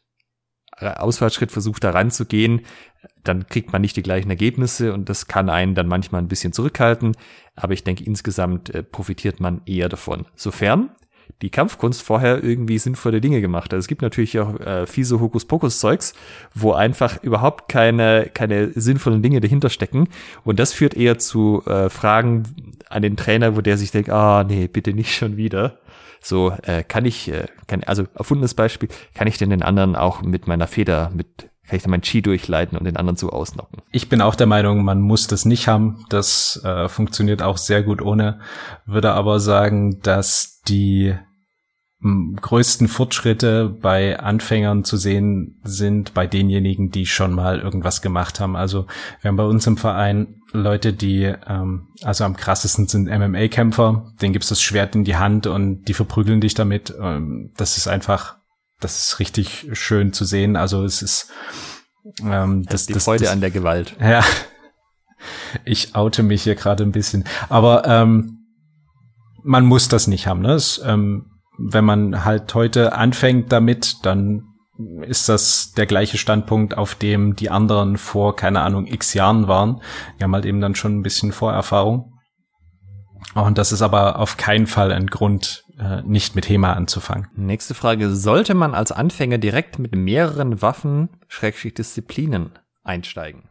äh, Ausfallschritt versucht, da ranzugehen, dann kriegt man nicht die gleichen Ergebnisse und das kann einen dann manchmal ein bisschen zurückhalten. Aber ich denke, insgesamt profitiert man eher davon. Sofern die Kampfkunst vorher irgendwie sinnvolle Dinge gemacht. Also es gibt natürlich auch äh, fiese Hokuspokus-Zeugs, wo einfach überhaupt keine, keine sinnvollen Dinge dahinter stecken. Und das führt eher zu äh, Fragen an den Trainer, wo der sich denkt, ah, nee, bitte nicht schon wieder. So, äh, kann ich, äh, kann, also erfundenes Beispiel, kann ich denn den anderen auch mit meiner Feder, mit kann ich dann mein Chi durchleiten und den anderen so ausnocken. Ich bin auch der Meinung, man muss das nicht haben. Das äh, funktioniert auch sehr gut ohne. Würde aber sagen, dass die größten Fortschritte bei Anfängern zu sehen sind bei denjenigen, die schon mal irgendwas gemacht haben. Also wir haben bei uns im Verein Leute, die ähm, also am krassesten sind MMA-Kämpfer, denen gibt's das Schwert in die Hand und die verprügeln dich damit. Ähm, das ist einfach, das ist richtig schön zu sehen. Also es ist ähm, das, das die das, Freude das, an der Gewalt. Ja, ich oute mich hier gerade ein bisschen, aber ähm, man muss das nicht haben. Ne? Es, ähm, wenn man halt heute anfängt damit, dann ist das der gleiche Standpunkt, auf dem die anderen vor, keine Ahnung, x Jahren waren. Die haben halt eben dann schon ein bisschen Vorerfahrung. Und das ist aber auf keinen Fall ein Grund, äh, nicht mit HEMA anzufangen. Nächste Frage. Sollte man als Anfänger direkt mit mehreren Waffen, Schrägstrich Disziplinen einsteigen?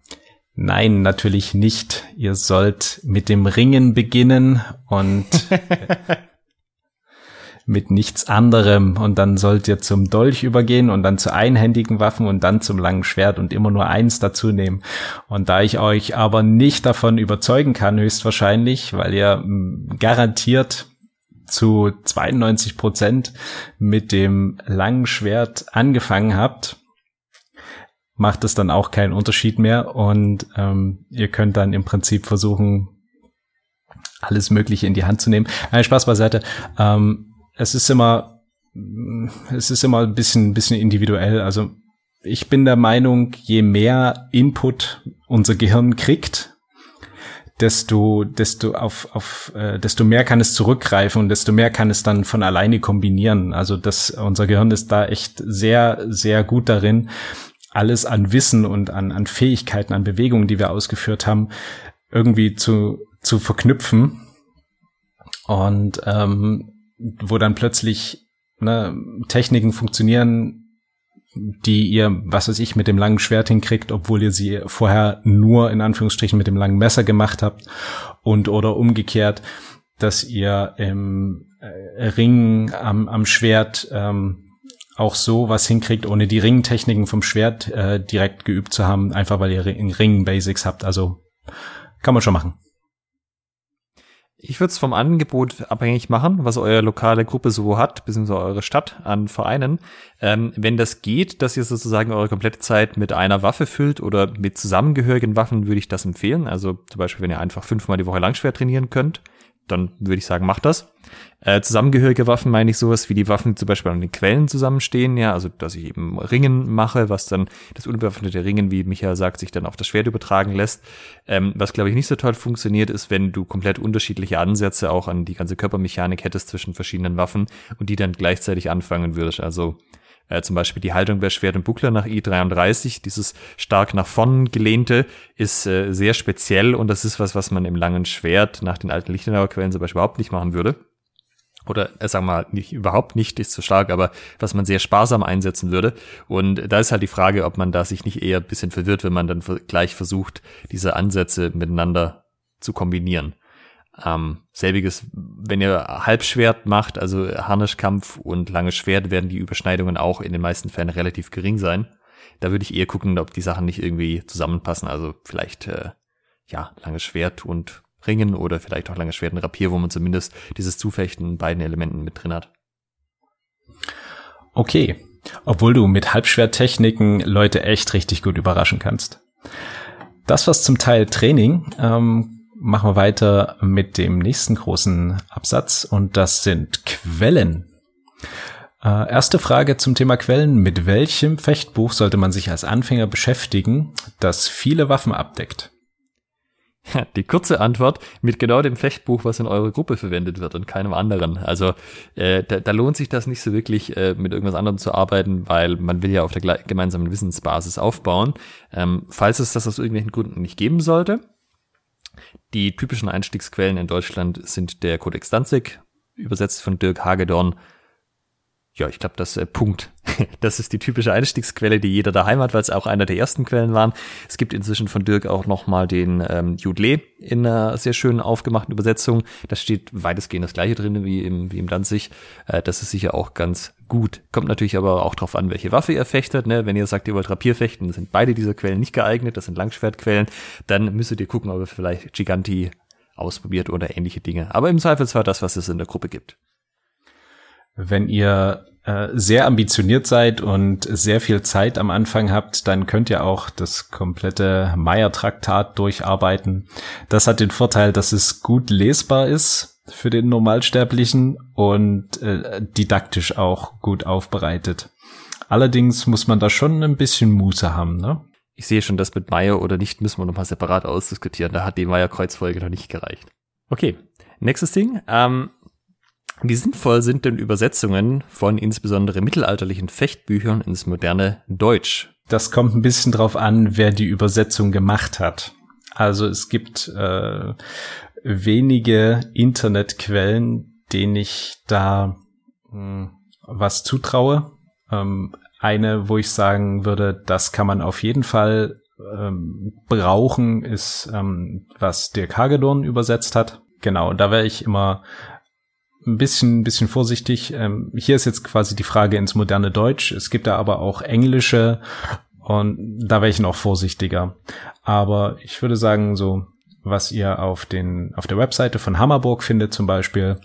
Nein, natürlich nicht. Ihr sollt mit dem Ringen beginnen und mit nichts anderem und dann sollt ihr zum Dolch übergehen und dann zu einhändigen Waffen und dann zum langen Schwert und immer nur eins dazu nehmen. Und da ich euch aber nicht davon überzeugen kann, höchstwahrscheinlich, weil ihr garantiert zu 92 Prozent mit dem langen Schwert angefangen habt, macht es dann auch keinen Unterschied mehr und ähm, ihr könnt dann im Prinzip versuchen, alles Mögliche in die Hand zu nehmen. Nein, Spaß beiseite. Ähm, es ist immer, es ist immer ein bisschen, ein bisschen individuell. Also ich bin der Meinung, je mehr Input unser Gehirn kriegt, desto, desto auf, auf, äh, desto mehr kann es zurückgreifen und desto mehr kann es dann von alleine kombinieren. Also das, unser Gehirn ist da echt sehr, sehr gut darin, alles an Wissen und an, an Fähigkeiten, an Bewegungen, die wir ausgeführt haben, irgendwie zu, zu verknüpfen. Und ähm, wo dann plötzlich ne, Techniken funktionieren, die ihr, was weiß ich, mit dem langen Schwert hinkriegt, obwohl ihr sie vorher nur in Anführungsstrichen mit dem langen Messer gemacht habt und oder umgekehrt, dass ihr im äh, Ring am, am Schwert ähm, auch so was hinkriegt, ohne die Ringtechniken vom Schwert äh, direkt geübt zu haben, einfach weil ihr in Ring Basics habt. Also kann man schon machen. Ich würde es vom Angebot abhängig machen, was eure lokale Gruppe so hat, beziehungsweise eure Stadt an Vereinen. Ähm, wenn das geht, dass ihr sozusagen eure komplette Zeit mit einer Waffe füllt oder mit zusammengehörigen Waffen, würde ich das empfehlen. Also zum Beispiel, wenn ihr einfach fünfmal die Woche Langschwert trainieren könnt, dann würde ich sagen, mach das. Äh, zusammengehörige Waffen meine ich sowas wie die Waffen, die zum Beispiel an den Quellen zusammenstehen, ja, also dass ich eben Ringen mache, was dann das unbewaffnete Ringen, wie Michael sagt, sich dann auf das Schwert übertragen lässt. Ähm, was glaube ich nicht so toll funktioniert, ist, wenn du komplett unterschiedliche Ansätze auch an die ganze Körpermechanik hättest zwischen verschiedenen Waffen und die dann gleichzeitig anfangen würdest. Also äh, zum Beispiel die Haltung bei Schwert und Buckler nach I33, dieses stark nach vorn gelehnte, ist äh, sehr speziell und das ist was, was man im langen Schwert nach den alten Lichtenauer Quellen zum Beispiel überhaupt nicht machen würde oder äh, sagen wir mal, nicht, überhaupt nicht ist zu stark, aber was man sehr sparsam einsetzen würde. Und da ist halt die Frage, ob man da sich nicht eher ein bisschen verwirrt, wenn man dann gleich versucht, diese Ansätze miteinander zu kombinieren. Ähm, selbiges, wenn ihr Halbschwert macht, also Harnischkampf und langes Schwert, werden die Überschneidungen auch in den meisten Fällen relativ gering sein. Da würde ich eher gucken, ob die Sachen nicht irgendwie zusammenpassen. Also vielleicht, äh, ja, langes Schwert und Ringen oder vielleicht auch lange Schwert Rapier, wo man zumindest dieses Zufechten in beiden Elementen mit drin hat. Okay. Obwohl du mit Halbschwerttechniken Leute echt richtig gut überraschen kannst. Das was zum Teil Training. Ähm, machen wir weiter mit dem nächsten großen Absatz und das sind Quellen. Äh, erste Frage zum Thema Quellen. Mit welchem Fechtbuch sollte man sich als Anfänger beschäftigen, das viele Waffen abdeckt? Die kurze Antwort mit genau dem Fechtbuch, was in eurer Gruppe verwendet wird und keinem anderen. Also äh, da, da lohnt sich das nicht so wirklich, äh, mit irgendwas anderem zu arbeiten, weil man will ja auf der gemeinsamen Wissensbasis aufbauen. Ähm, falls es das aus irgendwelchen Gründen nicht geben sollte, die typischen Einstiegsquellen in Deutschland sind der Codex Danzig, übersetzt von Dirk Hagedorn, ja, ich glaube, das äh, Punkt. Das ist die typische Einstiegsquelle, die jeder daheim hat, weil es auch einer der ersten Quellen waren. Es gibt inzwischen von Dirk auch nochmal den ähm, Judle in einer sehr schönen aufgemachten Übersetzung. Da steht weitestgehend das gleiche drin wie im, wie im Danzig. Äh, das ist sicher auch ganz gut. Kommt natürlich aber auch drauf an, welche Waffe ihr fechtet. Ne? Wenn ihr sagt, ihr wollt Rapier fechten, sind beide dieser Quellen nicht geeignet. Das sind Langschwertquellen. Dann müsstet ihr gucken, ob ihr vielleicht Giganti ausprobiert oder ähnliche Dinge. Aber im Zweifelsfall das, was es in der Gruppe gibt. Wenn ihr äh, sehr ambitioniert seid und sehr viel Zeit am Anfang habt, dann könnt ihr auch das komplette Meyer-Traktat durcharbeiten. Das hat den Vorteil, dass es gut lesbar ist für den Normalsterblichen und äh, didaktisch auch gut aufbereitet. Allerdings muss man da schon ein bisschen Muße haben, ne? Ich sehe schon, das mit Meyer oder nicht müssen wir nochmal separat ausdiskutieren. Da hat die Meyer-Kreuzfolge noch nicht gereicht. Okay, nächstes Ding. Ähm, wie sinnvoll sind denn Übersetzungen von insbesondere mittelalterlichen Fechtbüchern ins moderne Deutsch? Das kommt ein bisschen drauf an, wer die Übersetzung gemacht hat. Also es gibt äh, wenige Internetquellen, denen ich da mh, hm, was zutraue. Ähm, eine, wo ich sagen würde, das kann man auf jeden Fall ähm, brauchen, ist, ähm, was Dirk Hagedorn übersetzt hat. Genau, da wäre ich immer ein bisschen, ein bisschen vorsichtig. Ähm, hier ist jetzt quasi die Frage ins moderne Deutsch. Es gibt da aber auch englische und da wäre ich noch vorsichtiger. Aber ich würde sagen, so, was ihr auf den, auf der Webseite von Hammerburg findet zum Beispiel,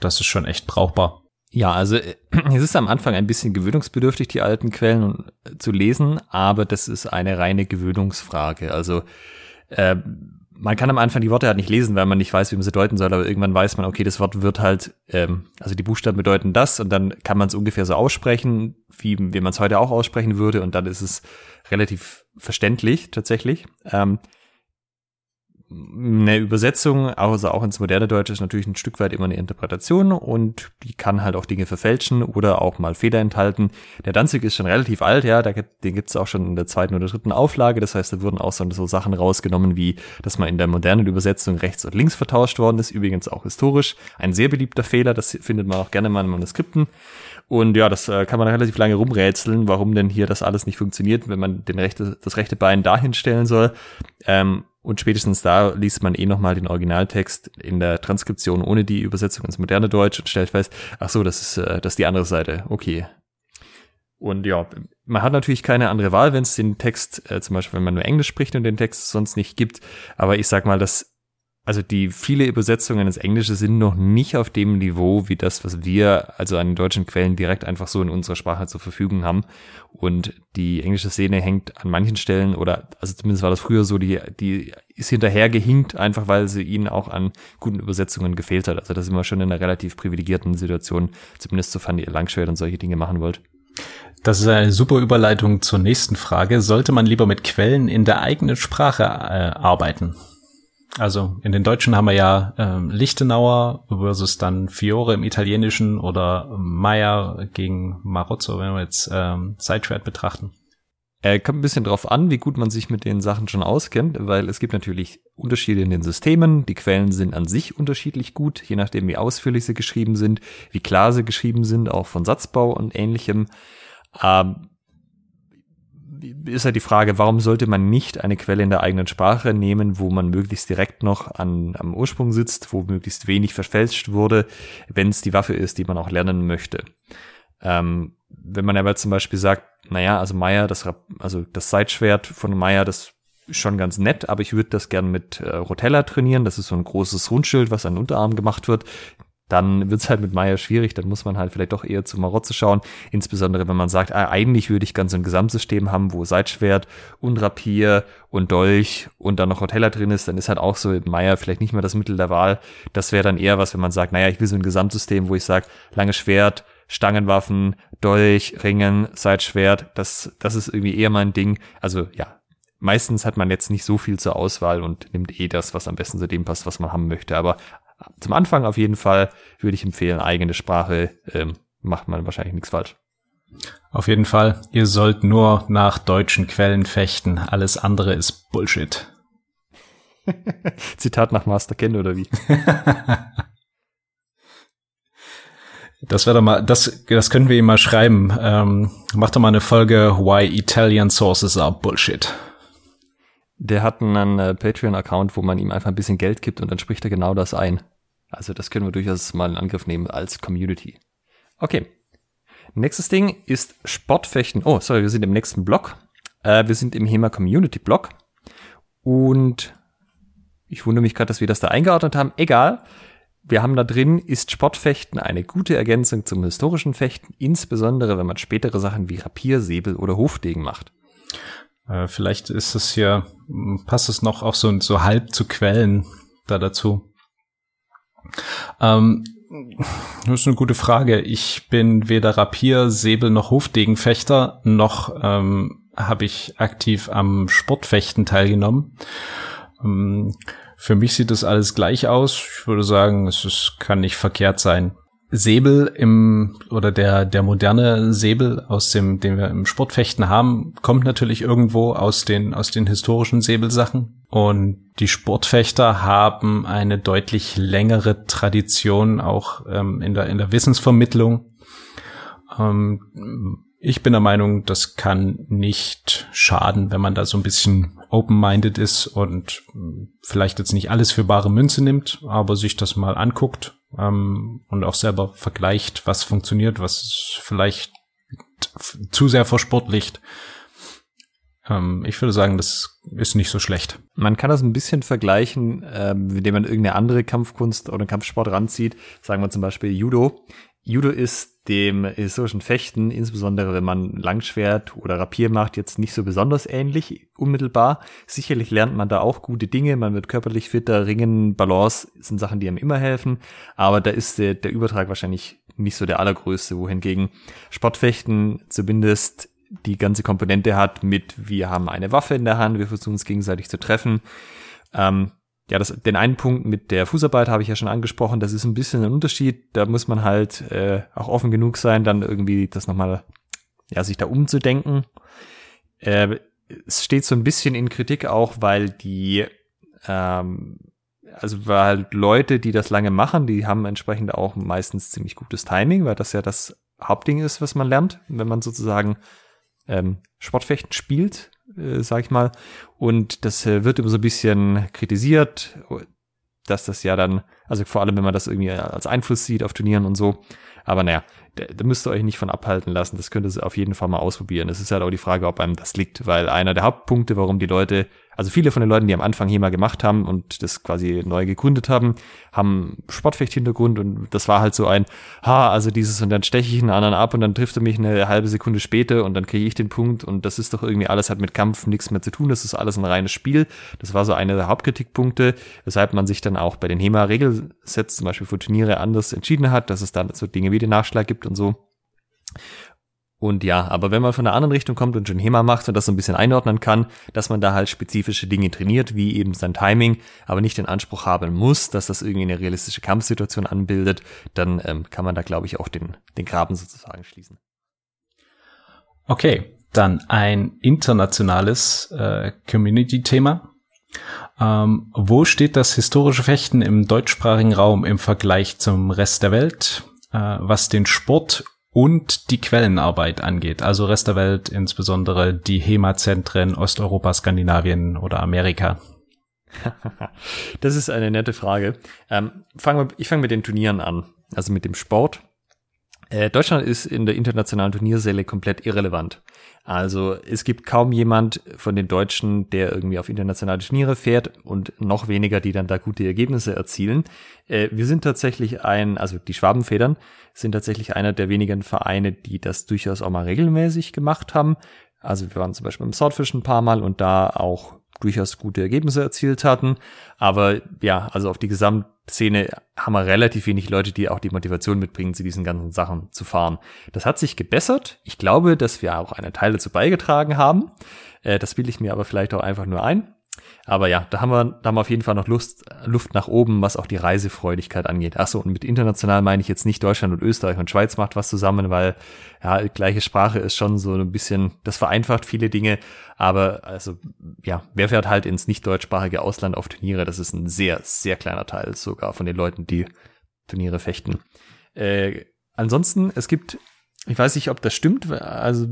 das ist schon echt brauchbar. Ja, also es ist am Anfang ein bisschen gewöhnungsbedürftig, die alten Quellen zu lesen, aber das ist eine reine Gewöhnungsfrage. Also äh, man kann am Anfang die Worte halt nicht lesen, weil man nicht weiß, wie man sie deuten soll, aber irgendwann weiß man, okay, das Wort wird halt, ähm, also die Buchstaben bedeuten das und dann kann man es ungefähr so aussprechen, wie, wie man es heute auch aussprechen würde und dann ist es relativ verständlich tatsächlich. Ähm, eine Übersetzung, also auch ins moderne Deutsche, ist natürlich ein Stück weit immer eine Interpretation und die kann halt auch Dinge verfälschen oder auch mal Fehler enthalten. Der Danzig ist schon relativ alt, ja, den gibt es auch schon in der zweiten oder dritten Auflage. Das heißt, da wurden auch so, so Sachen rausgenommen, wie dass man in der modernen Übersetzung rechts und links vertauscht worden ist. Übrigens auch historisch. Ein sehr beliebter Fehler, das findet man auch gerne mal in Manuskripten. Und ja, das äh, kann man relativ lange rumrätseln, warum denn hier das alles nicht funktioniert, wenn man den rechte, das rechte Bein dahin stellen soll. Ähm, und spätestens da liest man eh nochmal den Originaltext in der Transkription ohne die Übersetzung ins moderne Deutsch und stellt fest, ach so, das ist, äh, das ist die andere Seite. Okay. Und ja, man hat natürlich keine andere Wahl, wenn es den Text, äh, zum Beispiel wenn man nur Englisch spricht und den Text sonst nicht gibt. Aber ich sag mal, das also die viele Übersetzungen ins Englische sind noch nicht auf dem Niveau wie das, was wir also an deutschen Quellen direkt einfach so in unserer Sprache zur Verfügung haben. Und die englische Szene hängt an manchen Stellen oder also zumindest war das früher so, die die ist hinterher gehinkt, einfach weil sie ihnen auch an guten Übersetzungen gefehlt hat. Also da sind wir schon in einer relativ privilegierten Situation, zumindest sofern ihr Langschwert und solche Dinge machen wollt. Das ist eine super Überleitung zur nächsten Frage. Sollte man lieber mit Quellen in der eigenen Sprache äh, arbeiten? Also in den Deutschen haben wir ja ähm, Lichtenauer versus dann Fiore im Italienischen oder Meyer gegen Marozzo, wenn wir jetzt ähm, Sidetrad betrachten. Er kommt ein bisschen drauf an, wie gut man sich mit den Sachen schon auskennt, weil es gibt natürlich Unterschiede in den Systemen. Die Quellen sind an sich unterschiedlich gut, je nachdem wie ausführlich sie geschrieben sind, wie klar sie geschrieben sind, auch von Satzbau und ähnlichem. Ähm, ist halt die Frage, warum sollte man nicht eine Quelle in der eigenen Sprache nehmen, wo man möglichst direkt noch an, am Ursprung sitzt, wo möglichst wenig verfälscht wurde, wenn es die Waffe ist, die man auch lernen möchte. Ähm, wenn man aber zum Beispiel sagt, naja, also Meier, das, also das Seitschwert von Meier, das ist schon ganz nett, aber ich würde das gern mit äh, Rotella trainieren. Das ist so ein großes Rundschild, was an den Unterarm gemacht wird dann wird's halt mit Meier schwierig, dann muss man halt vielleicht doch eher zu Marotze schauen, insbesondere wenn man sagt, ah, eigentlich würde ich ganz so ein Gesamtsystem haben, wo Seitschwert und Rapier und Dolch und dann noch Hoteller drin ist, dann ist halt auch so Meier vielleicht nicht mehr das Mittel der Wahl. Das wäre dann eher was, wenn man sagt, naja, ich will so ein Gesamtsystem, wo ich sage, langes Schwert, Stangenwaffen, Dolch, Ringen, Seitschwert, das, das ist irgendwie eher mein Ding. Also ja, meistens hat man jetzt nicht so viel zur Auswahl und nimmt eh das, was am besten zu dem passt, was man haben möchte. Aber zum Anfang auf jeden Fall würde ich empfehlen, eigene Sprache ähm, macht man wahrscheinlich nichts falsch. Auf jeden Fall, ihr sollt nur nach deutschen Quellen fechten. Alles andere ist Bullshit. Zitat nach Master Ken oder wie? das wäre doch mal, das, das können wir ihm mal schreiben. Ähm, mach doch mal eine Folge Why Italian Sources are Bullshit. Der hat einen äh, Patreon-Account, wo man ihm einfach ein bisschen Geld gibt und dann spricht er genau das ein. Also das können wir durchaus mal in Angriff nehmen als Community. Okay. Nächstes Ding ist Sportfechten. Oh, sorry, wir sind im nächsten Block. Äh, wir sind im HEMA Community Block. Und ich wundere mich gerade, dass wir das da eingeordnet haben. Egal. Wir haben da drin, ist Sportfechten eine gute Ergänzung zum historischen Fechten, insbesondere wenn man spätere Sachen wie Rapier, Säbel oder Hofdegen macht. Äh, vielleicht ist es hier, passt es noch auch so, so halb zu Quellen da dazu. Ähm, das ist eine gute Frage. Ich bin weder Rapier, Säbel noch Hofdegenfechter, noch ähm, habe ich aktiv am Sportfechten teilgenommen. Ähm, für mich sieht das alles gleich aus. Ich würde sagen, es ist, kann nicht verkehrt sein. Säbel im oder der der moderne Säbel aus dem den wir im Sportfechten haben kommt natürlich irgendwo aus den aus den historischen Säbelsachen. Und die Sportfechter haben eine deutlich längere Tradition auch ähm, in der in der Wissensvermittlung. Ähm, ich bin der Meinung, das kann nicht schaden, wenn man da so ein bisschen open-minded ist und vielleicht jetzt nicht alles für bare Münze nimmt, aber sich das mal anguckt ähm, und auch selber vergleicht, was funktioniert, was vielleicht zu sehr versportlicht. Ähm, ich würde sagen, das ist nicht so schlecht. Man kann das ein bisschen vergleichen, ähm, indem man irgendeine andere Kampfkunst oder Kampfsport ranzieht. Sagen wir zum Beispiel Judo. Judo ist dem historischen Fechten, insbesondere wenn man Langschwert oder Rapier macht, jetzt nicht so besonders ähnlich unmittelbar. Sicherlich lernt man da auch gute Dinge, man wird körperlich fitter, Ringen, Balance sind Sachen, die einem immer helfen, aber da ist der, der Übertrag wahrscheinlich nicht so der allergrößte, wohingegen Sportfechten zumindest die ganze Komponente hat mit, wir haben eine Waffe in der Hand, wir versuchen uns gegenseitig zu treffen. Ähm, ja, das, den einen Punkt mit der Fußarbeit habe ich ja schon angesprochen. Das ist ein bisschen ein Unterschied. Da muss man halt äh, auch offen genug sein, dann irgendwie das nochmal, ja, sich da umzudenken. Äh, es steht so ein bisschen in Kritik auch, weil die, ähm, also weil Leute, die das lange machen, die haben entsprechend auch meistens ziemlich gutes Timing, weil das ja das Hauptding ist, was man lernt, wenn man sozusagen ähm, Sportfechten spielt äh, sag ich mal. Und das äh, wird immer so ein bisschen kritisiert, dass das ja dann, also vor allem, wenn man das irgendwie als Einfluss sieht auf Turnieren und so. Aber naja, da, da müsst ihr euch nicht von abhalten lassen. Das könnt ihr auf jeden Fall mal ausprobieren. Es ist halt auch die Frage, ob einem das liegt, weil einer der Hauptpunkte, warum die Leute also viele von den Leuten, die am Anfang HEMA gemacht haben und das quasi neu gegründet haben, haben Sportfecht-Hintergrund und das war halt so ein, ha, also dieses und dann steche ich einen anderen ab und dann trifft er mich eine halbe Sekunde später und dann kriege ich den Punkt und das ist doch irgendwie alles hat mit Kampf nichts mehr zu tun, das ist alles ein reines Spiel. Das war so einer der Hauptkritikpunkte, weshalb man sich dann auch bei den HEMA-Regelsets zum Beispiel für Turniere anders entschieden hat, dass es dann so Dinge wie den Nachschlag gibt und so. Und ja, aber wenn man von der anderen Richtung kommt und schon HEMA macht und das so ein bisschen einordnen kann, dass man da halt spezifische Dinge trainiert, wie eben sein Timing, aber nicht den Anspruch haben muss, dass das irgendwie eine realistische Kampfsituation anbildet, dann ähm, kann man da, glaube ich, auch den, den Graben sozusagen schließen. Okay, dann ein internationales äh, Community-Thema. Ähm, wo steht das historische Fechten im deutschsprachigen Raum im Vergleich zum Rest der Welt, äh, was den Sport und die Quellenarbeit angeht, also Rest der Welt, insbesondere die HEMA-Zentren Osteuropa, Skandinavien oder Amerika? das ist eine nette Frage. Ähm, fang ich fange mit den Turnieren an, also mit dem Sport. Äh, Deutschland ist in der internationalen Turniersäle komplett irrelevant. Also es gibt kaum jemand von den Deutschen, der irgendwie auf internationale Turniere fährt und noch weniger, die dann da gute Ergebnisse erzielen. Äh, wir sind tatsächlich ein, also die Schwabenfedern sind tatsächlich einer der wenigen Vereine, die das durchaus auch mal regelmäßig gemacht haben. Also wir waren zum Beispiel im Swordfish ein paar Mal und da auch durchaus gute Ergebnisse erzielt hatten. Aber ja, also auf die Gesamtszene haben wir relativ wenig Leute, die auch die Motivation mitbringen, zu diesen ganzen Sachen zu fahren. Das hat sich gebessert. Ich glaube, dass wir auch einen Teil dazu beigetragen haben. Äh, das bilde ich mir aber vielleicht auch einfach nur ein. Aber ja, da haben wir, da haben wir auf jeden Fall noch Lust, Luft nach oben, was auch die Reisefreudigkeit angeht. Achso, und mit international meine ich jetzt nicht Deutschland und Österreich und Schweiz macht was zusammen, weil ja, gleiche Sprache ist schon so ein bisschen, das vereinfacht viele Dinge. Aber also, ja, wer fährt halt ins nicht deutschsprachige Ausland auf Turniere? Das ist ein sehr, sehr kleiner Teil sogar von den Leuten, die Turniere fechten. Äh, ansonsten, es gibt, ich weiß nicht, ob das stimmt, also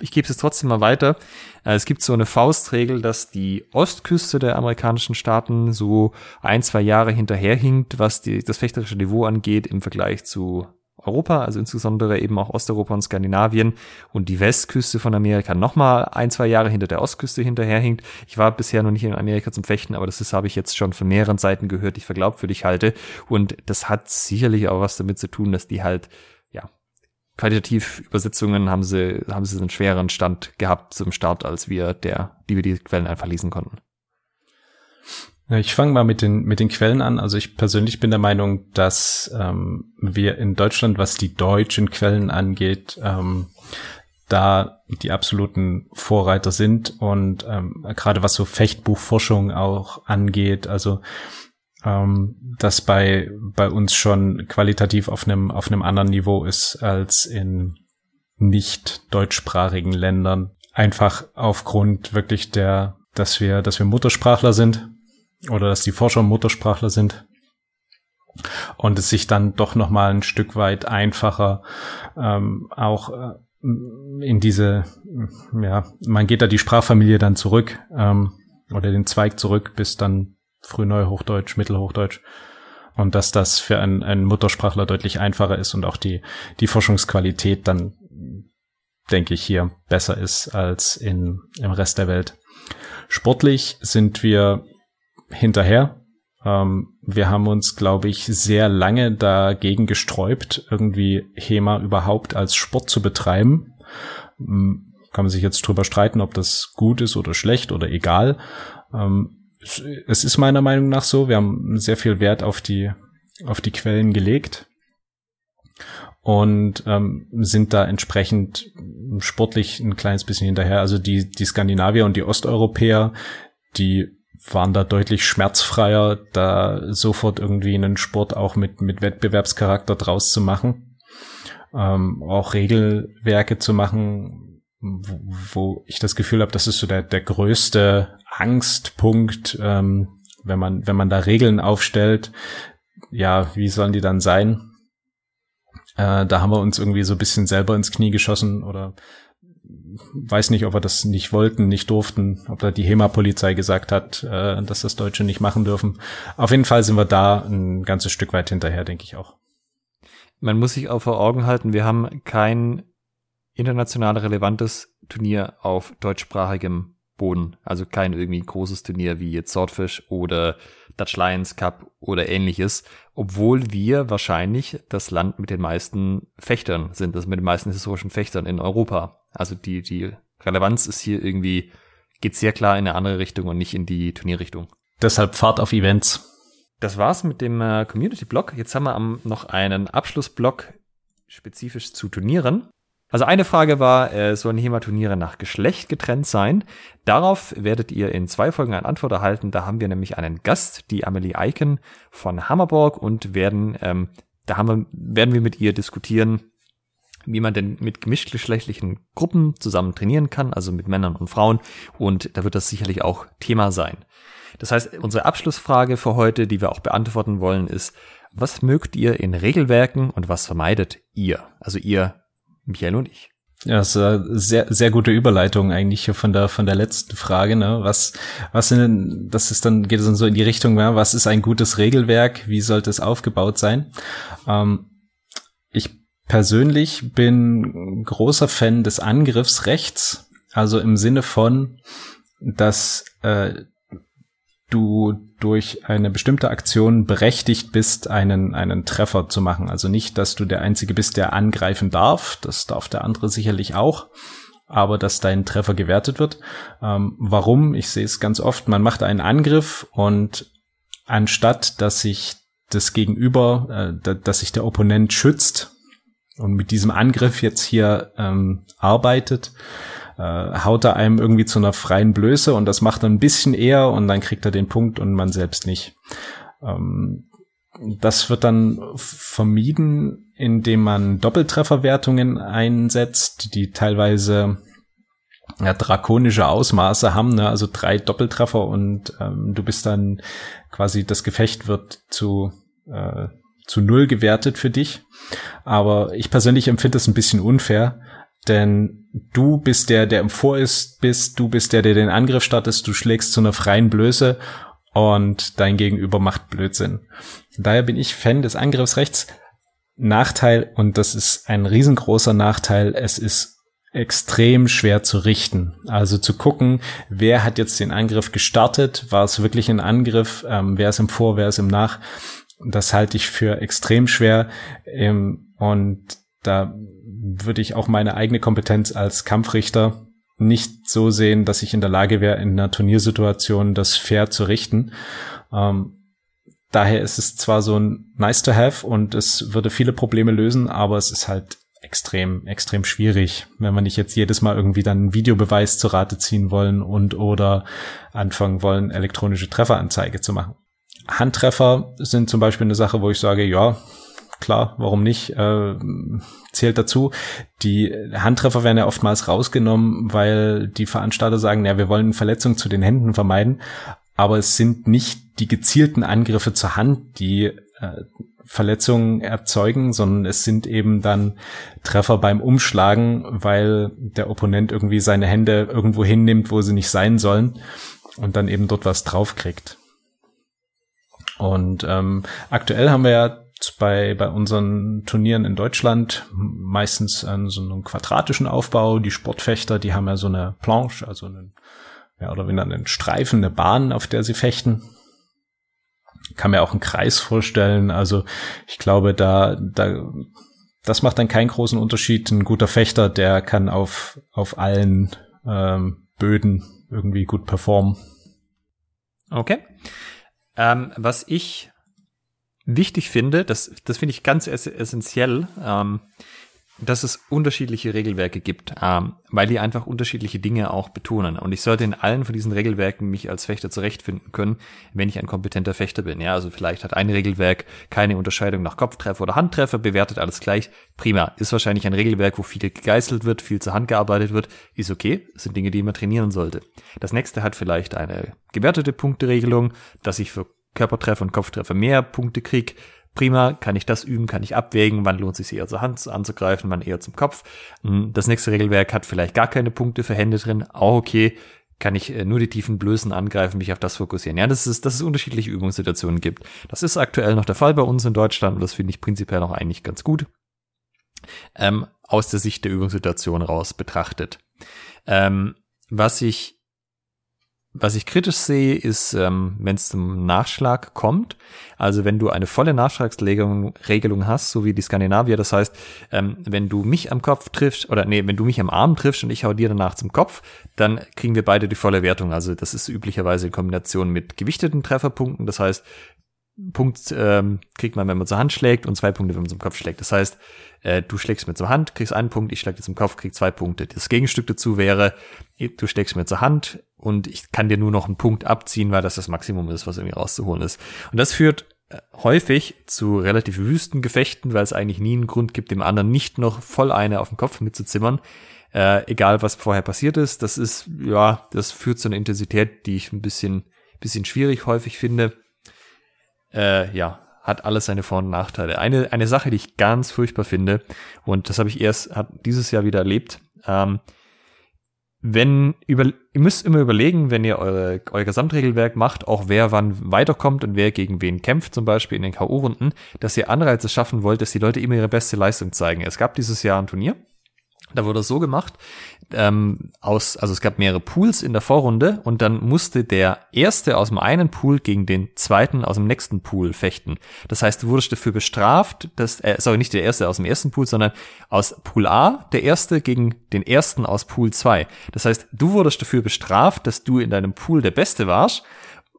ich gebe es jetzt trotzdem mal weiter. Äh, es gibt so eine Faustregel, dass die Ostküste der amerikanischen Staaten so ein, zwei Jahre hinterherhinkt, was die, das fechterische Niveau angeht im Vergleich zu Europa, also insbesondere eben auch Osteuropa und Skandinavien und die Westküste von Amerika nochmal ein, zwei Jahre hinter der Ostküste hinterherhinkt. Ich war bisher noch nicht in Amerika zum Fechten, aber das ist, habe ich jetzt schon von mehreren Seiten gehört, die ich für glaubwürdig halte. Und das hat sicherlich auch was damit zu tun, dass die halt qualitativ Übersetzungen haben sie, haben sie einen schwereren Stand gehabt zum Start, als wir, der, die wir die Quellen einfach lesen konnten. Ich fange mal mit den, mit den Quellen an. Also ich persönlich bin der Meinung, dass ähm, wir in Deutschland, was die deutschen Quellen angeht, ähm, da die absoluten Vorreiter sind und ähm, gerade was so Fechtbuchforschung auch angeht, also ähm, das bei, bei uns schon qualitativ auf einem, auf einem anderen Niveau ist als in nicht deutschsprachigen Ländern. Einfach aufgrund wirklich der, dass wir, dass wir Muttersprachler sind oder dass die Forscher Muttersprachler sind und es sich dann doch noch mal ein Stück weit einfacher ähm, auch äh, in diese ja man geht da die Sprachfamilie dann zurück ähm, oder den Zweig zurück bis dann Frühneuhochdeutsch, Mittelhochdeutsch. Und dass das für einen, einen Muttersprachler deutlich einfacher ist und auch die, die Forschungsqualität dann, denke ich, hier besser ist als in, im Rest der Welt. Sportlich sind wir hinterher. Ähm, wir haben uns, glaube ich, sehr lange dagegen gesträubt, irgendwie HEMA überhaupt als Sport zu betreiben. Ähm, kann man sich jetzt drüber streiten, ob das gut ist oder schlecht oder egal. Ähm, es ist meiner Meinung nach so. Wir haben sehr viel Wert auf die, auf die Quellen gelegt und ähm, sind da entsprechend sportlich ein kleines bisschen hinterher. Also die, die Skandinavier und die Osteuropäer, die waren da deutlich schmerzfreier, da sofort irgendwie einen Sport auch mit, mit Wettbewerbscharakter draus zu machen. Ähm, auch Regelwerke zu machen, wo, wo ich das Gefühl habe, das ist so der, der größte Angstpunkt, ähm, wenn man, wenn man da Regeln aufstellt, ja, wie sollen die dann sein? Äh, da haben wir uns irgendwie so ein bisschen selber ins Knie geschossen oder weiß nicht, ob wir das nicht wollten, nicht durften, ob da die HEMA-Polizei gesagt hat, äh, dass das Deutsche nicht machen dürfen. Auf jeden Fall sind wir da ein ganzes Stück weit hinterher, denke ich auch. Man muss sich auch vor Augen halten, wir haben kein international relevantes Turnier auf deutschsprachigem Boden. Also kein irgendwie großes Turnier wie jetzt Swordfish oder Dutch Lions Cup oder ähnliches, obwohl wir wahrscheinlich das Land mit den meisten Fechtern sind, also mit den meisten historischen Fechtern in Europa. Also die, die Relevanz ist hier irgendwie, geht sehr klar in eine andere Richtung und nicht in die Turnierrichtung. Deshalb Fahrt auf Events. Das war's mit dem äh, Community-Blog. Jetzt haben wir am, noch einen Abschlussblock spezifisch zu Turnieren. Also eine Frage war, äh, sollen HEMA-Turniere nach Geschlecht getrennt sein? Darauf werdet ihr in zwei Folgen eine Antwort erhalten. Da haben wir nämlich einen Gast, die Amelie Eichen von Hammerborg und werden, ähm, da haben wir, werden wir mit ihr diskutieren, wie man denn mit gemischtgeschlechtlichen Gruppen zusammen trainieren kann, also mit Männern und Frauen. Und da wird das sicherlich auch Thema sein. Das heißt, unsere Abschlussfrage für heute, die wir auch beantworten wollen, ist, was mögt ihr in Regelwerken und was vermeidet ihr? Also ihr, Michael und ich. Ja, das ist eine sehr, sehr gute Überleitung eigentlich von der, von der letzten Frage, ne? Was, was sind, das ist dann, geht es dann so in die Richtung, ja, was ist ein gutes Regelwerk? Wie sollte es aufgebaut sein? Ähm, ich persönlich bin großer Fan des Angriffsrechts, also im Sinne von, dass äh, du durch eine bestimmte Aktion berechtigt bist, einen, einen Treffer zu machen. Also nicht, dass du der Einzige bist, der angreifen darf. Das darf der andere sicherlich auch. Aber dass dein Treffer gewertet wird. Ähm, warum? Ich sehe es ganz oft. Man macht einen Angriff und anstatt, dass sich das Gegenüber, äh, dass sich der Opponent schützt und mit diesem Angriff jetzt hier ähm, arbeitet, äh, haut er einem irgendwie zu einer freien Blöße und das macht er ein bisschen eher und dann kriegt er den Punkt und man selbst nicht. Ähm, das wird dann vermieden, indem man Doppeltrefferwertungen einsetzt, die teilweise ja, drakonische Ausmaße haben, ne? also drei Doppeltreffer und ähm, du bist dann quasi, das Gefecht wird zu, äh, zu null gewertet für dich. Aber ich persönlich empfinde es ein bisschen unfair, denn du bist der, der im Vor ist, bist, du bist der, der den Angriff startest, du schlägst zu einer freien Blöße und dein Gegenüber macht Blödsinn. Daher bin ich Fan des Angriffsrechts. Nachteil, und das ist ein riesengroßer Nachteil, es ist extrem schwer zu richten. Also zu gucken, wer hat jetzt den Angriff gestartet, war es wirklich ein Angriff, ähm, wer ist im Vor, wer ist im Nach. Das halte ich für extrem schwer. Ähm, und da würde ich auch meine eigene Kompetenz als Kampfrichter nicht so sehen, dass ich in der Lage wäre, in einer Turniersituation das fair zu richten. Ähm, daher ist es zwar so ein nice to have und es würde viele Probleme lösen, aber es ist halt extrem, extrem schwierig, wenn wir nicht jetzt jedes Mal irgendwie dann einen Videobeweis zur Rate ziehen wollen und oder anfangen wollen, elektronische Trefferanzeige zu machen. Handtreffer sind zum Beispiel eine Sache, wo ich sage, ja, klar, warum nicht, äh, zählt dazu. Die Handtreffer werden ja oftmals rausgenommen, weil die Veranstalter sagen, ja, wir wollen Verletzungen zu den Händen vermeiden, aber es sind nicht die gezielten Angriffe zur Hand, die äh, Verletzungen erzeugen, sondern es sind eben dann Treffer beim Umschlagen, weil der Opponent irgendwie seine Hände irgendwo hinnimmt, wo sie nicht sein sollen und dann eben dort was draufkriegt. Und ähm, aktuell haben wir ja bei, bei unseren Turnieren in Deutschland meistens an so einem quadratischen Aufbau. Die Sportfechter, die haben ja so eine Planche, also einen, ja, oder wenn dann einen Streifen, eine Bahn, auf der sie fechten. Kann mir auch einen Kreis vorstellen. Also ich glaube, da, da, das macht dann keinen großen Unterschied. Ein guter Fechter, der kann auf, auf allen ähm, Böden irgendwie gut performen. Okay. Ähm, was ich wichtig finde, das, das finde ich ganz essentiell, ähm, dass es unterschiedliche Regelwerke gibt, ähm, weil die einfach unterschiedliche Dinge auch betonen. Und ich sollte in allen von diesen Regelwerken mich als Fechter zurechtfinden können, wenn ich ein kompetenter Fechter bin. Ja, also vielleicht hat ein Regelwerk keine Unterscheidung nach Kopftreffer oder Handtreffer, bewertet alles gleich. Prima. Ist wahrscheinlich ein Regelwerk, wo viel gegeißelt wird, viel zur Hand gearbeitet wird. Ist okay. Das sind Dinge, die man trainieren sollte. Das nächste hat vielleicht eine gewertete Punkteregelung, dass ich für Körpertreffer und Kopftreffer mehr Punkte krieg, prima, kann ich das üben, kann ich abwägen, wann lohnt es sich eher zur Hand anzugreifen, wann eher zum Kopf. Hm, das nächste Regelwerk hat vielleicht gar keine Punkte für Hände drin, auch okay, kann ich äh, nur die tiefen Blößen angreifen, mich auf das fokussieren. Ja, das ist, dass es unterschiedliche Übungssituationen gibt. Das ist aktuell noch der Fall bei uns in Deutschland und das finde ich prinzipiell auch eigentlich ganz gut. Ähm, aus der Sicht der Übungssituation raus betrachtet. Ähm, was ich was ich kritisch sehe, ist, ähm, wenn es zum Nachschlag kommt. Also wenn du eine volle Nachschlagsregelung Regelung hast, so wie die Skandinavier, das heißt, ähm, wenn du mich am Kopf triffst, oder nee, wenn du mich am Arm triffst und ich hau dir danach zum Kopf, dann kriegen wir beide die volle Wertung. Also das ist üblicherweise in Kombination mit gewichteten Trefferpunkten. Das heißt, Punkt ähm, kriegt man, wenn man zur Hand schlägt und zwei Punkte, wenn man zum Kopf schlägt. Das heißt, äh, du schlägst mir zur Hand, kriegst einen Punkt, ich schläge dir zum Kopf, krieg zwei Punkte. Das Gegenstück dazu wäre, du schlägst mir zur Hand und ich kann dir nur noch einen Punkt abziehen, weil das das Maximum ist, was irgendwie rauszuholen ist. Und das führt äh, häufig zu relativ wüsten Gefechten, weil es eigentlich nie einen Grund gibt, dem anderen nicht noch voll eine auf den Kopf mitzuzimmern. Äh, egal, was vorher passiert ist. Das ist, ja, das führt zu einer Intensität, die ich ein bisschen, bisschen schwierig häufig finde äh, ja, hat alles seine Vor- und Nachteile. Eine, eine Sache, die ich ganz furchtbar finde, und das habe ich erst hat dieses Jahr wieder erlebt, ähm, wenn über, ihr müsst immer überlegen, wenn ihr eure, euer Gesamtregelwerk macht, auch wer wann weiterkommt und wer gegen wen kämpft, zum Beispiel in den K.O.-Runden, dass ihr Anreize schaffen wollt, dass die Leute immer ihre beste Leistung zeigen. Es gab dieses Jahr ein Turnier, da wurde es so gemacht, ähm, aus, also es gab mehrere Pools in der Vorrunde und dann musste der erste aus dem einen Pool gegen den zweiten aus dem nächsten Pool fechten. Das heißt, du wurdest dafür bestraft, dass, äh, sorry, nicht der erste aus dem ersten Pool, sondern aus Pool A, der erste gegen den ersten aus Pool 2. Das heißt, du wurdest dafür bestraft, dass du in deinem Pool der Beste warst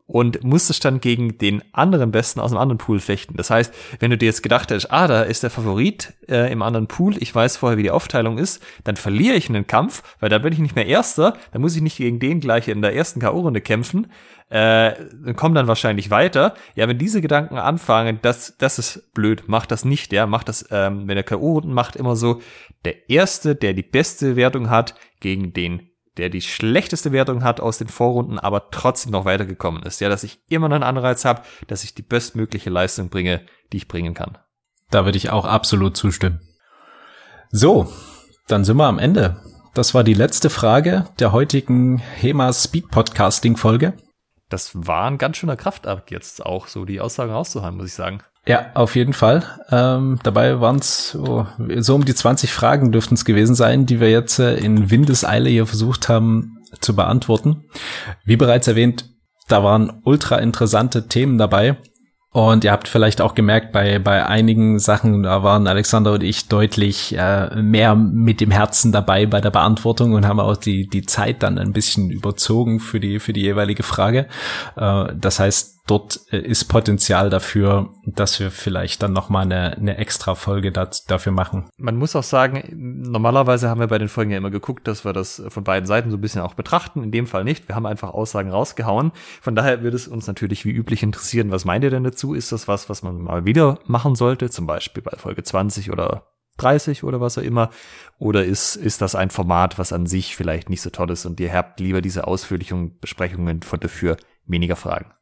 und musstest dann gegen den anderen Besten aus dem anderen Pool fechten. Das heißt, wenn du dir jetzt gedacht hättest, ah, da ist der Favorit äh, im anderen Pool, ich weiß vorher, wie die Aufteilung ist, dann verliere ich einen Kampf, weil da bin ich nicht mehr Erster, dann muss ich nicht gegen den gleich in der ersten K.O.-Runde kämpfen, äh, dann kommen dann wahrscheinlich weiter. Ja, wenn diese Gedanken anfangen, das, das ist blöd, macht das nicht, ja, macht das, ähm, wenn der K.O.-Runden macht, immer so, der Erste, der die beste Wertung hat, gegen den der die schlechteste Wertung hat aus den Vorrunden, aber trotzdem noch weitergekommen ist. Ja, dass ich immer einen Anreiz habe, dass ich die bestmögliche Leistung bringe, die ich bringen kann. Da würde ich auch absolut zustimmen. So, dann sind wir am Ende. Das war die letzte Frage der heutigen HEMA Speed Podcasting Folge. Das war ein ganz schöner Kraftakt jetzt auch, so die Aussagen rauszuhauen, muss ich sagen. Ja, auf jeden Fall. Ähm, dabei waren es so, so um die 20 Fragen dürften es gewesen sein, die wir jetzt äh, in Windeseile hier versucht haben zu beantworten. Wie bereits erwähnt, da waren ultra interessante Themen dabei. Und ihr habt vielleicht auch gemerkt, bei, bei einigen Sachen, da waren Alexander und ich deutlich äh, mehr mit dem Herzen dabei bei der Beantwortung und haben auch die, die Zeit dann ein bisschen überzogen für die, für die jeweilige Frage. Äh, das heißt, dort äh, ist Potenzial dafür, dass wir vielleicht dann noch mal eine, eine extra Folge dat, dafür machen. Man muss auch sagen, normalerweise haben wir bei den Folgen ja immer geguckt, dass wir das von beiden Seiten so ein bisschen auch betrachten. In dem Fall nicht. Wir haben einfach Aussagen rausgehauen. Von daher würde es uns natürlich wie üblich interessieren, was meint ihr denn dazu? Ist das was, was man mal wieder machen sollte? Zum Beispiel bei Folge 20 oder 30 oder was auch immer? Oder ist, ist das ein Format, was an sich vielleicht nicht so toll ist und ihr habt lieber diese ausführlichen Besprechungen von dafür weniger Fragen?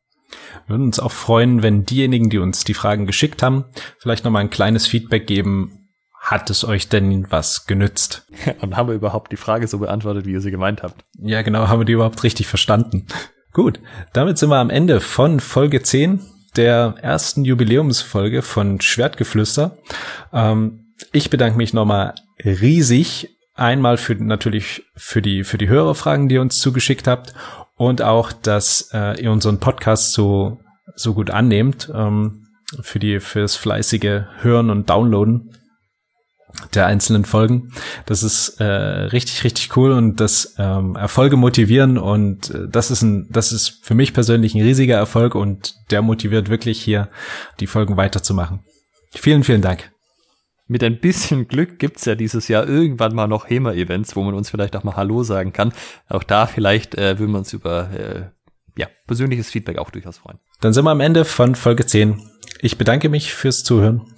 Wir würden uns auch freuen, wenn diejenigen, die uns die Fragen geschickt haben, vielleicht nochmal ein kleines Feedback geben. Hat es euch denn was genützt? Und haben wir überhaupt die Frage so beantwortet, wie ihr sie gemeint habt? Ja, genau, haben wir die überhaupt richtig verstanden? Gut, damit sind wir am Ende von Folge 10 der ersten Jubiläumsfolge von Schwertgeflüster. Ähm, ich bedanke mich nochmal riesig einmal für natürlich für die für die Hörerfragen, die ihr uns zugeschickt habt und auch, dass äh, ihr unseren Podcast so so gut annehmt ähm, für die fürs fleißige Hören und Downloaden der einzelnen Folgen. Das ist äh, richtig richtig cool und das ähm, Erfolge motivieren und äh, das ist ein das ist für mich persönlich ein riesiger Erfolg und der motiviert wirklich hier die Folgen weiterzumachen. Vielen vielen Dank mit ein bisschen Glück gibt's ja dieses Jahr irgendwann mal noch HEMA-Events, wo man uns vielleicht auch mal Hallo sagen kann. Auch da vielleicht äh, würden wir uns über äh, ja, persönliches Feedback auch durchaus freuen. Dann sind wir am Ende von Folge 10. Ich bedanke mich fürs Zuhören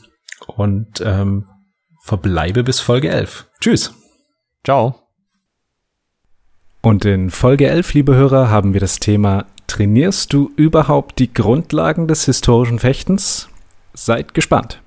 und ähm, verbleibe bis Folge 11. Tschüss. Ciao. Und in Folge 11, liebe Hörer, haben wir das Thema Trainierst du überhaupt die Grundlagen des historischen Fechtens? Seid gespannt.